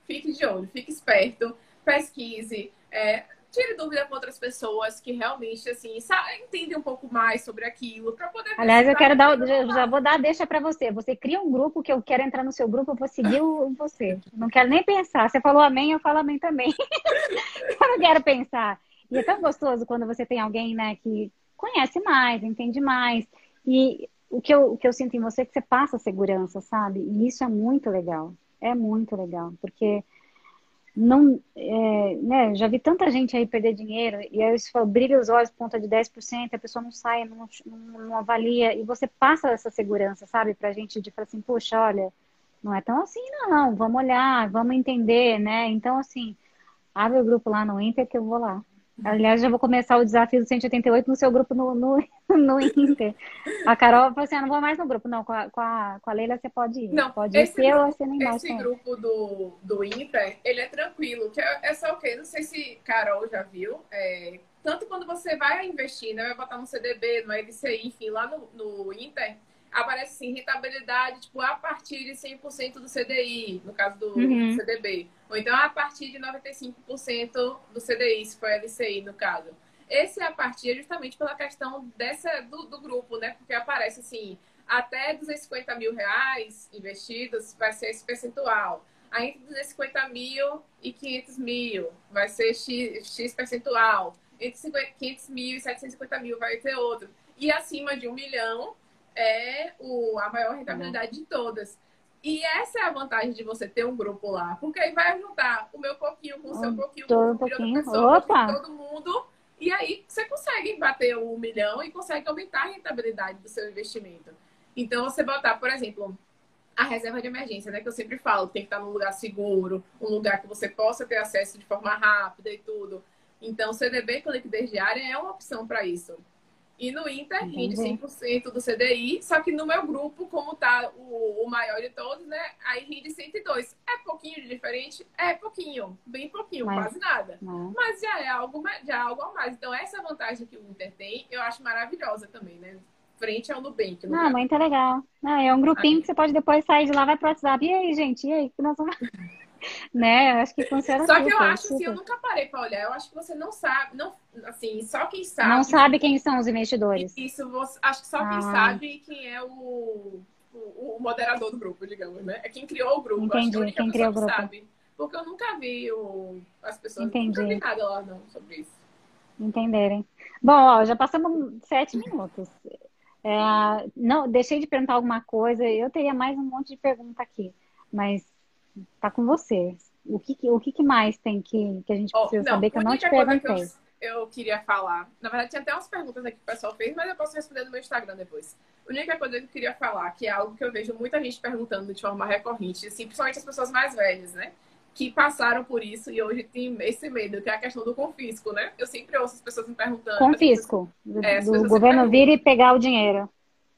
fique de olho, fique esperto, pesquise, é, tire dúvida com outras pessoas que realmente, assim, entendem um pouco mais sobre aquilo, para poder... Aliás, eu quero dar, já, já, vou dar deixa para você. Você cria um grupo que eu quero entrar no seu grupo, eu vou seguir o, você. Não quero nem pensar. Você falou amém, eu falo amém também. eu não quero pensar. E é tão gostoso quando você tem alguém, né, que conhece mais, entende mais. E o que, eu, o que eu sinto em você é que você passa segurança, sabe? E isso é muito legal. É muito legal, porque não, é, né, já vi tanta gente aí perder dinheiro e aí você fala, brilha os olhos, ponta de 10%, a pessoa não sai, não, não, não avalia, e você passa essa segurança, sabe, pra gente de falar assim, poxa, olha, não é tão assim não, vamos olhar, vamos entender, né? Então, assim, abre o grupo lá no Inter que eu vou lá. Aliás, já vou começar o desafio do 188 no seu grupo no, no, no Inter. A Carol falou assim: ah, não vou mais no grupo. Não, com a, com a, com a Leila você pode ir. Não, pode ir ser ou você nem Esse grupo do, do Inter, ele é tranquilo. Que é, é só o quê? Não sei se Carol já viu. É, tanto quando você vai investir, né? Vai botar no CDB, no LCI, enfim, lá no, no Inter aparece assim, rentabilidade tipo, a partir de 100% do CDI, no caso do uhum. CDB. Ou então a partir de 95% do CDI, se for LCI, no caso. Esse é a partir justamente pela questão dessa, do, do grupo, né? Porque aparece assim, até 250 mil reais investidos vai ser esse percentual. Aí entre 250 mil e 500 mil vai ser X, X percentual. Entre 500 mil e 750 mil vai ter outro. E acima de um milhão é o, a maior rentabilidade de todas. E essa é a vantagem de você ter um grupo lá, porque aí vai juntar o meu pouquinho com o seu pouquinho, com o pouquinho, pessoa, Opa. todo mundo, e aí você consegue bater um milhão e consegue aumentar a rentabilidade do seu investimento. Então, você botar, por exemplo, a reserva de emergência, né? Que eu sempre falo, tem que estar num lugar seguro, um lugar que você possa ter acesso de forma rápida e tudo. Então, o CDB com liquidez diária é uma opção para isso. E no Inter, rende 100% do CDI, só que no meu grupo, como tá o, o maior de todos, né? Aí rende 102. É pouquinho de diferente? É pouquinho, bem pouquinho, Mas, quase nada. Não. Mas já é algo, já é algo a mais. Então, essa vantagem que o Inter tem, eu acho maravilhosa também, né? Frente ao Nubank. Não, muito legal. Não, é um grupinho que você pode depois sair de lá, vai pro WhatsApp. E aí, gente? E aí? Que nós vamos... né? Eu acho que funciona Só que eu acho assim, eu nunca parei para olhar. Eu acho que você não sabe, não, assim, só quem sabe. Não sabe quem são os investidores. Isso, você, acho que só ah. quem sabe quem é o, o, o, moderador do grupo, digamos, né? É quem criou o grupo. Entendi, acho que quem criou o grupo. Sabe. Porque eu nunca vi o, as pessoas, Entendi. nunca vi nada lá não sobre isso. Entenderem. Bom, ó, já passamos sete minutos. É, não, deixei de perguntar alguma coisa. Eu teria mais um monte de pergunta aqui, mas tá com você. O que, o que mais tem que, que a gente precisa oh, não, saber que eu não te perguntei? Eu, eu, queria falar. Na verdade, tinha até umas perguntas aqui que o pessoal fez, mas eu posso responder no meu Instagram depois. A única coisa que eu queria falar, que é algo que eu vejo muita gente perguntando de forma recorrente, assim, principalmente as pessoas mais velhas, né? Que passaram por isso e hoje tem esse medo, que é a questão do confisco, né? Eu sempre ouço as pessoas me perguntando. Confisco. Pessoas, é, do governo vir e pegar o dinheiro.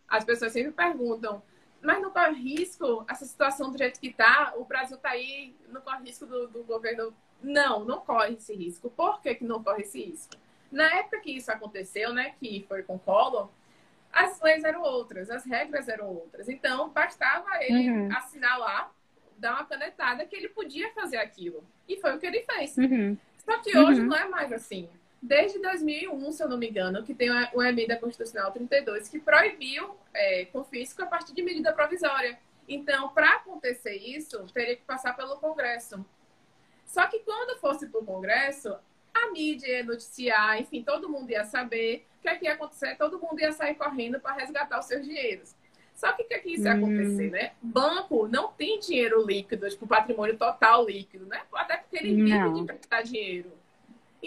As pessoas sempre perguntam mas não corre risco essa situação do jeito que está, o Brasil está aí, não corre risco do, do, governo. Não, não corre esse risco. Por que, que não corre esse risco? Na época que isso aconteceu, né, que foi com Collor, as leis eram outras, as regras eram outras. Então, bastava ele uhum. assinar lá, dar uma canetada que ele podia fazer aquilo. E foi o que ele fez. Uhum. Só que hoje uhum. não é mais assim desde 2001, se eu não me engano, que tem uma emenda constitucional 32 que proibiu é, confisco a partir de medida provisória. Então, para acontecer isso, teria que passar pelo Congresso. Só que quando fosse para o Congresso, a mídia ia noticiar, enfim, todo mundo ia saber o que, é que ia acontecer, todo mundo ia sair correndo para resgatar os seus dinheiros. Só que o que, é que isso ia hum. acontecer, né? Banco não tem dinheiro líquido, tipo, patrimônio total líquido, né? Até porque ele vive de emprestar dinheiro.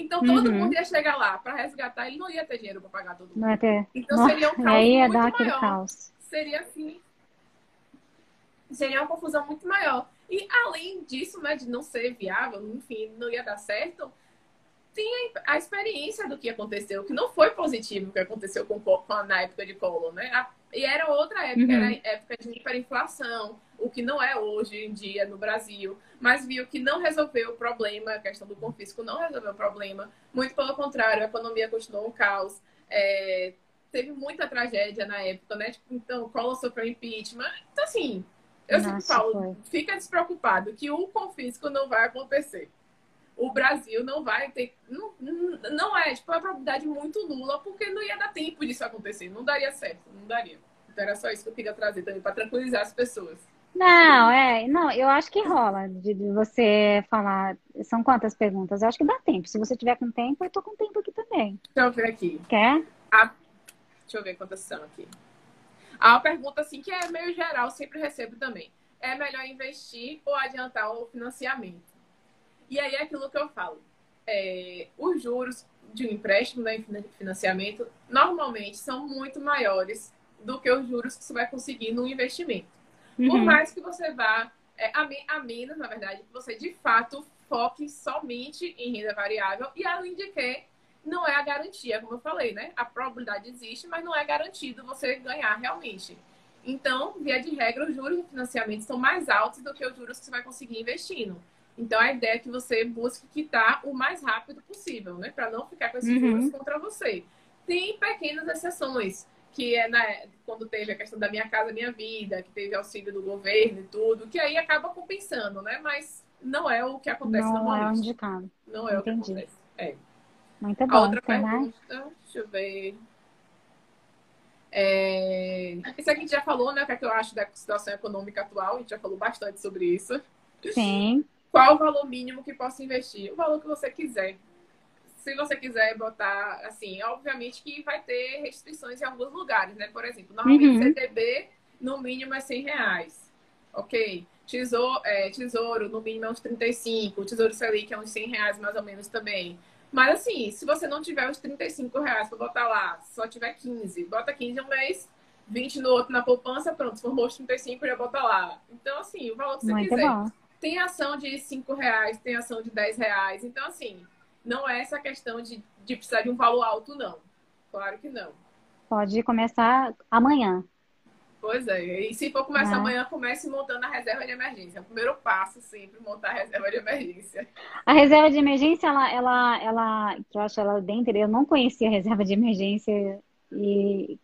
Então todo uhum. mundo ia chegar lá para resgatar, ele não ia ter dinheiro para pagar todo mundo. Não ia ter. Então Nossa, seria um caos aí ia muito dar aquele maior. Caos. Seria assim. Seria uma confusão muito maior. E além disso, né, de não ser viável, enfim, não ia dar certo, tinha a experiência do que aconteceu, que não foi positivo o que aconteceu com, com na época de Collor, né? A, e era outra época, uhum. era época de hiperinflação, o que não é hoje em dia no Brasil, mas viu que não resolveu o problema, a questão do confisco não resolveu o problema, muito pelo contrário, a economia continuou um caos, é, teve muita tragédia na época, né? Tipo, então, Collor sofreu impeachment, então assim, eu Nossa, sempre falo, foi. fica despreocupado que o confisco não vai acontecer. O Brasil não vai ter. Não, não é, tipo, uma probabilidade muito nula, porque não ia dar tempo disso acontecer. Não daria certo, não daria. Então era só isso que eu queria trazer também, para tranquilizar as pessoas. Não, é, não, eu acho que rola de, de, você falar. São quantas perguntas? Eu acho que dá tempo. Se você tiver com tempo, eu tô com tempo aqui também. Deixa eu ver aqui. Quer? Ah, deixa eu ver quantas são aqui. Há uma pergunta assim que é meio geral, sempre recebo também. É melhor investir ou adiantar o financiamento? E aí é aquilo que eu falo. É, os juros de um empréstimo, né, financiamento, normalmente são muito maiores do que os juros que você vai conseguir no investimento. Uhum. Por mais que você vá, é, a, a menos, na verdade, que você de fato foque somente em renda variável e além de que não é a garantia, como eu falei, né? A probabilidade existe, mas não é garantido você ganhar realmente. Então, via de regra, os juros de financiamento são mais altos do que os juros que você vai conseguir investindo. Então, a ideia é que você busque quitar o mais rápido possível, né? Para não ficar com esses uhum. juros contra você. Tem pequenas exceções, que é na, quando teve a questão da Minha Casa Minha Vida, que teve auxílio do governo e tudo, que aí acaba compensando, né? Mas não é o que acontece não. Não é o indicado. Não é Entendi. o que acontece. É. Muito bom. A outra pergunta, deixa eu ver. É... Isso aqui a gente já falou, né? O que, é que eu acho da situação econômica atual. A gente já falou bastante sobre isso. Sim. Qual o valor mínimo que posso investir? O valor que você quiser. Se você quiser botar, assim, obviamente que vai ter restrições em alguns lugares, né? Por exemplo, normalmente uhum. CDB no mínimo é 100 reais. Ok? Tesouro, é, tesouro no mínimo é uns 35. Tesouro Selic é uns 100 reais mais ou menos também. Mas assim, se você não tiver os 35 reais para botar lá, só tiver 15, bota 15 um mês, 20 no outro na poupança, pronto, formou os 35 já bota lá. Então, assim, o valor que você Muito quiser. Bom. Tem ação de 5 reais, tem ação de 10 reais. Então, assim, não é essa questão de, de precisar de um valor alto, não. Claro que não. Pode começar amanhã. Pois é, e se for começar é. amanhã, comece montando a reserva de emergência. É o primeiro passo sempre, montar a reserva de emergência. A reserva de emergência, ela, ela, ela que eu acho ela bem interessante. Eu não conhecia a reserva de emergência e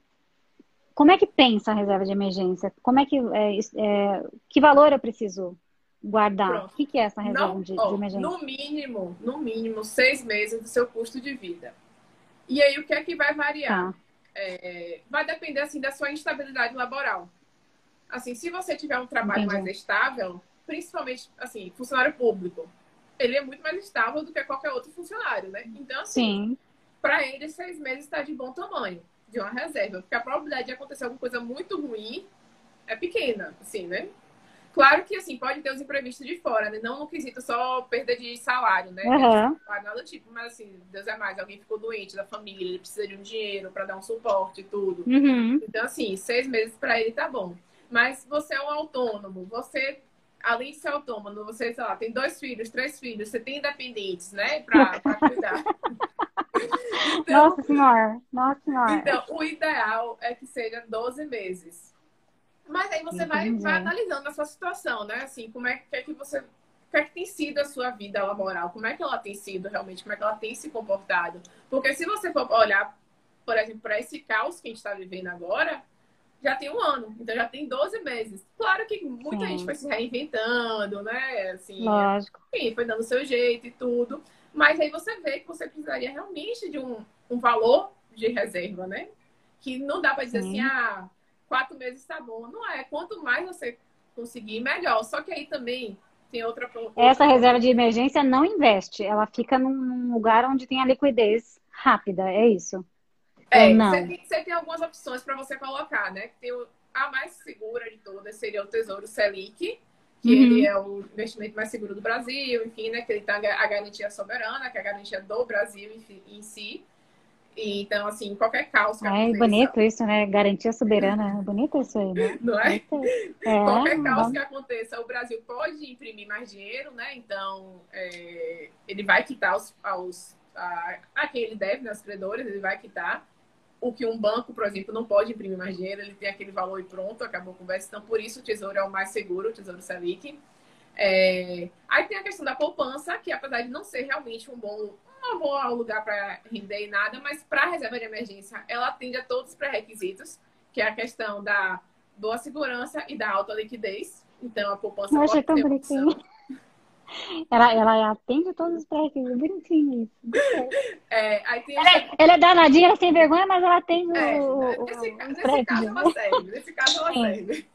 como é que pensa a reserva de emergência? Como é que é, é, que valor eu preciso guardar? Pronto. O que, que é essa reserva não, de, ó, de, emergência? No mínimo, no mínimo seis meses do seu custo de vida. E aí o que é que vai variar? Tá é, vai depender assim da sua instabilidade laboral. Assim, se você tiver um trabalho Entendi. mais estável, principalmente assim, funcionário público, ele é muito mais estável do que qualquer outro funcionário, né? Então, assim, para ele, seis meses está de bom tamanho, de uma reserva, porque a probabilidade de acontecer alguma coisa muito ruim é pequena, assim, né? Claro que, assim, pode ter os imprevistos de fora, né? Não no quesito só perda de salário, né? Uhum. Nada do tipo. Mas, assim, Deus é mais. Alguém ficou doente da família, ele precisa de um dinheiro para dar um suporte e tudo. Uhum. Então, assim, seis meses para ele tá bom. Mas você é um autônomo, você, além de ser autônomo, você, sei lá, tem dois filhos, três filhos, você tem independentes, né? Pra, pra cuidar. então, Nossa Senhora! Nossa Senhora! Então, o ideal é que seja 12 meses. Mas aí você vai, vai, analisando a sua situação, né? Assim, como é que, é que você. Como é que tem sido a sua vida laboral? Como é que ela tem sido realmente? Como é que ela tem se comportado? Porque se você for olhar, por exemplo, para esse caos que a gente está vivendo agora, já tem um ano, então já tem 12 meses. Claro que muita Sim. gente foi se reinventando, né? Assim, Lógico. Enfim, foi dando o seu jeito e tudo. Mas aí você vê que você precisaria realmente de um, um valor de reserva, né? Que não dá para dizer Sim. assim, ah, quatro meses está bom. Não é. Quanto mais você conseguir, melhor. Só que aí também tem outra. Essa reserva de emergência não investe. Ela fica num lugar onde tem a liquidez rápida. É isso? É, você tem, você tem, algumas opções para você colocar, né? Tem o, a mais segura de todas seria o Tesouro Selic, que uhum. ele é o investimento mais seguro do Brasil, enfim, né? Que ele tem a garantia soberana, que é a garantia do Brasil em, em si. Então, assim, qualquer caos que É bonito isso, né? Garantia soberana. Bonito isso aí, né? Não é? é qualquer caos que aconteça, o Brasil pode imprimir mais dinheiro, né? Então, é, ele vai quitar aos, aos, a, a quem ele deve, né? Os credores, ele vai quitar. O que um banco, por exemplo, não pode imprimir mais dinheiro, ele tem aquele valor e pronto, acabou a conversa. Então, por isso o Tesouro é o mais seguro, o Tesouro Selic. É... Aí tem a questão da poupança, que apesar de não ser realmente um bom não vou lugar para render e nada, mas para reserva de emergência, ela atende a todos os pré-requisitos, que é a questão da boa segurança e da alta liquidez. Então, a poupança Eu achei tão bonitinho. Ela, ela atende todos os pré-requisitos. Bonitinho isso. É, ela, é, ela é danadinha, ela é sem vergonha, mas ela atende é, o, nesse, o, nesse caso ela serve. Nesse caso ela serve.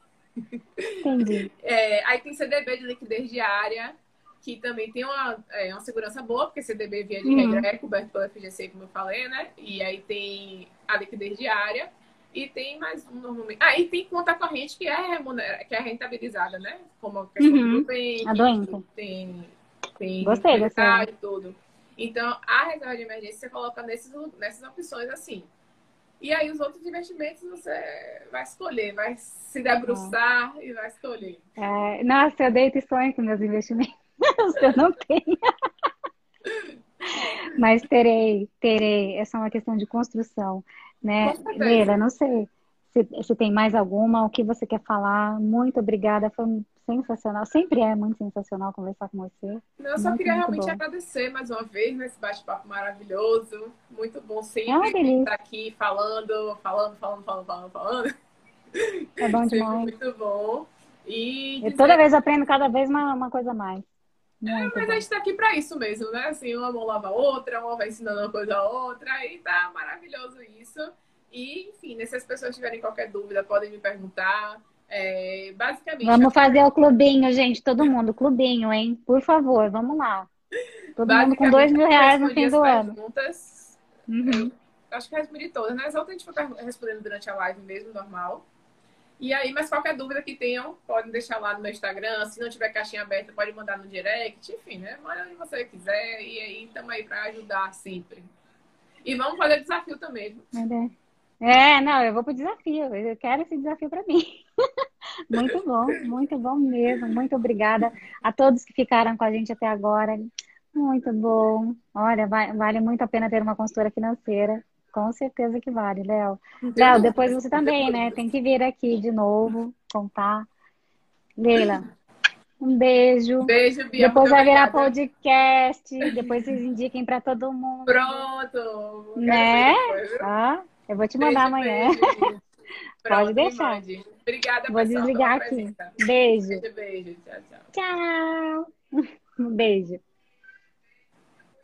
Entendi. É, aí tem CDB de liquidez diária, que também tem uma, é, uma segurança boa, porque CDB via de uhum. regra é coberto pelo FGC, como eu falei, né? E aí tem a liquidez diária e tem mais um normalmente. Ah, e tem conta corrente que é remunera, que é rentabilizada, né? Como a questão uhum. do bem, a doença. Tem, tem Gostei dessa. e tudo. Então, a reserva de emergência você coloca nesses, nessas opções assim. E aí os outros investimentos você vai escolher, vai se debruçar é. e vai escolher. É, nossa, eu deito e sonho com meus investimentos. eu não tenho. Mas terei, terei. Essa é uma questão de construção, né? Leila, não sei se, se tem mais alguma, o que você quer falar. Muito obrigada, foi sensacional. Sempre é muito sensacional conversar com você. Não, eu só muito, queria realmente bom. agradecer mais uma vez nesse bate-papo maravilhoso. Muito bom sempre é estar aqui falando, falando, falando, falando, falando, falando. É bom demais. muito bom. E dizer... toda vez aprendo cada vez uma, uma coisa mais. É, mas bom. a gente tá aqui para isso mesmo, né? Assim, uma mão lava a outra, uma vai ensinando uma coisa a outra, e tá maravilhoso isso. E, enfim, né, se as pessoas tiverem qualquer dúvida, podem me perguntar. É, basicamente. Vamos fazer o clubinho, gente, todo mundo, clubinho, hein? Por favor, vamos lá. Todo mundo com dois mil reais no fim do ano. Perguntas, uhum. acho que respondi todas, né? As outras a gente foi respondendo durante a live mesmo, normal. E aí, mas qualquer dúvida que tenham, podem deixar lá no meu Instagram. Se não tiver caixinha aberta, pode mandar no direct. Enfim, né? Manda onde você quiser. E aí, estamos aí para ajudar sempre. E vamos fazer desafio também. É, não, eu vou pro desafio. Eu quero esse desafio para mim. muito bom, muito bom mesmo. Muito obrigada a todos que ficaram com a gente até agora. Muito bom. Olha, vale muito a pena ter uma consultora financeira. Com certeza que vale, Léo. Léo, depois você também, né? Tem que vir aqui de novo, contar. Leila, um beijo. Beijo, Bia. Depois vai virar podcast. Depois vocês indiquem para todo mundo. Pronto. Né? Ah, eu vou te mandar beijo, amanhã. Beijo. Pode deixar. Obrigada, Vou desligar aqui. Beijo. Beijo, beijo. Tchau, tchau. Tchau. Um beijo.